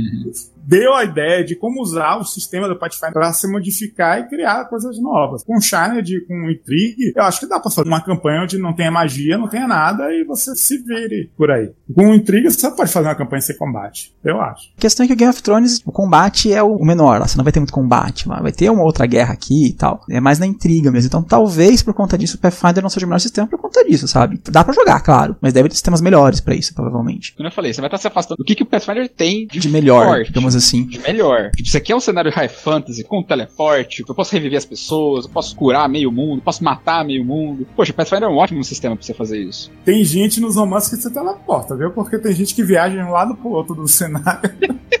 <laughs> deu a ideia de como usar o sistema do Pathfinder para se modificar e criar coisas novas. Com Shined, com Intrigue, eu acho que dá para fazer uma campanha onde não tenha magia, não tenha nada e você se vire por aí. Com Intrigue, você pode fazer uma campanha sem combate, eu acho. A questão é que o Game of Thrones, o combate é o menor, você não vai ter muito combate, vai ter uma outra guerra aqui e tal. É mais na intriga mesmo. Então, talvez por conta disso, o Pathfinder não seja o melhor sistema por conta disso, sabe? Dá para jogar, claro, mas deve ter sistemas melhores para isso, provavelmente. Como eu falei, você vai estar se afastando do que, que o Pathfinder tem de, de melhor, forte. digamos digamos assim. De melhor. Tipo, isso aqui é um cenário high fantasy com teleporte, eu posso reviver as pessoas, eu posso curar meio mundo, posso matar meio mundo. Poxa, Pathfinder é um ótimo sistema pra você fazer isso. Tem gente nos romances que você teleporta, viu? Porque tem gente que viaja de um lado pro outro do cenário. <laughs>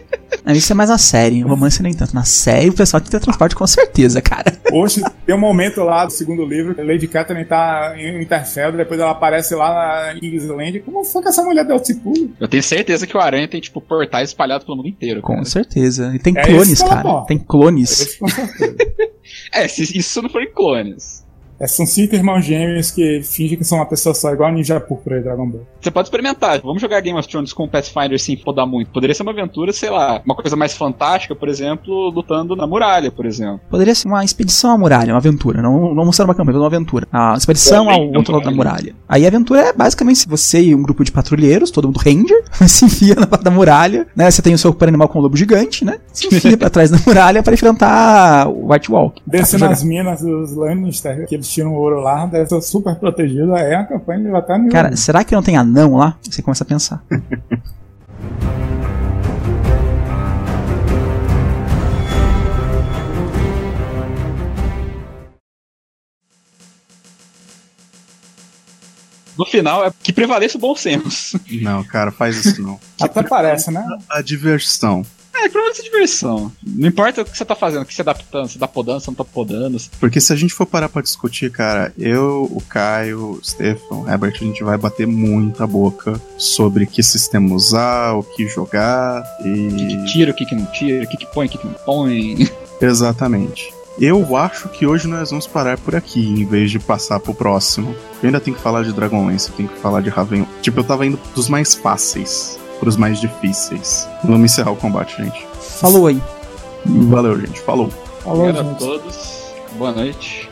Isso é mais a série, o romance nem tanto. Na série o pessoal tem transporte com certeza, cara. <laughs> Hoje tem um momento lá do segundo livro, que Lady Catherine tá em Interfell, depois ela aparece lá na Kingsland. Como foi que essa mulher deu esse pulo? Eu tenho certeza que o Aranha tem, tipo, portais espalhados pelo mundo inteiro. Com certeza. E tem é clones, cara. Tem clones. É, <laughs> é, se isso não for clones. É, são cinco irmãos gêmeos que fingem que são uma pessoa só, igual a Ninja Púrpura e Dragon Ball. Você pode experimentar. Vamos jogar Game of Thrones com Pathfinder sem podar muito. Poderia ser uma aventura, sei lá, uma coisa mais fantástica, por exemplo, lutando na muralha, por exemplo. Poderia ser uma expedição à muralha, uma aventura. Não, não mostrar uma campanha, mas uma aventura. A expedição ao outro lado da muralha. Aí a aventura é basicamente se você e um grupo de patrulheiros, todo mundo ranger, <laughs> se enfia na parte da muralha, né? Você tem o seu animal com o lobo gigante, né? Se enfia pra trás da muralha para enfrentar o White Walk. Descendo as minas dos Lannister, que eles tiram ouro lá, deve ser super protegido. É uma campanha de batalha nível Cara, será que não tem anão lá? Você começa a pensar. no final é que prevaleça o bom senso. Não, cara, faz isso não. Até parece, né? A diversão. É, provavelmente é diversão. Não importa o que você tá fazendo, o que você tá adaptando, se tá podando, se não tá podando. Porque se a gente for parar pra discutir, cara, eu, o Caio, o Stefan, o Herbert, a gente vai bater muita boca sobre que sistema usar, o que jogar e. O que, que tira, o que, que não tira, o que, que põe, o que, que não põe. Exatamente. Eu acho que hoje nós vamos parar por aqui, em vez de passar pro próximo. Eu ainda tenho que falar de Dragonlance, eu tenho que falar de Raven. Tipo, eu tava indo dos mais fáceis pros mais difíceis. Vamos encerrar o combate, gente. Falou aí. Valeu, gente. Falou. Falou, gente. a todos. Boa noite.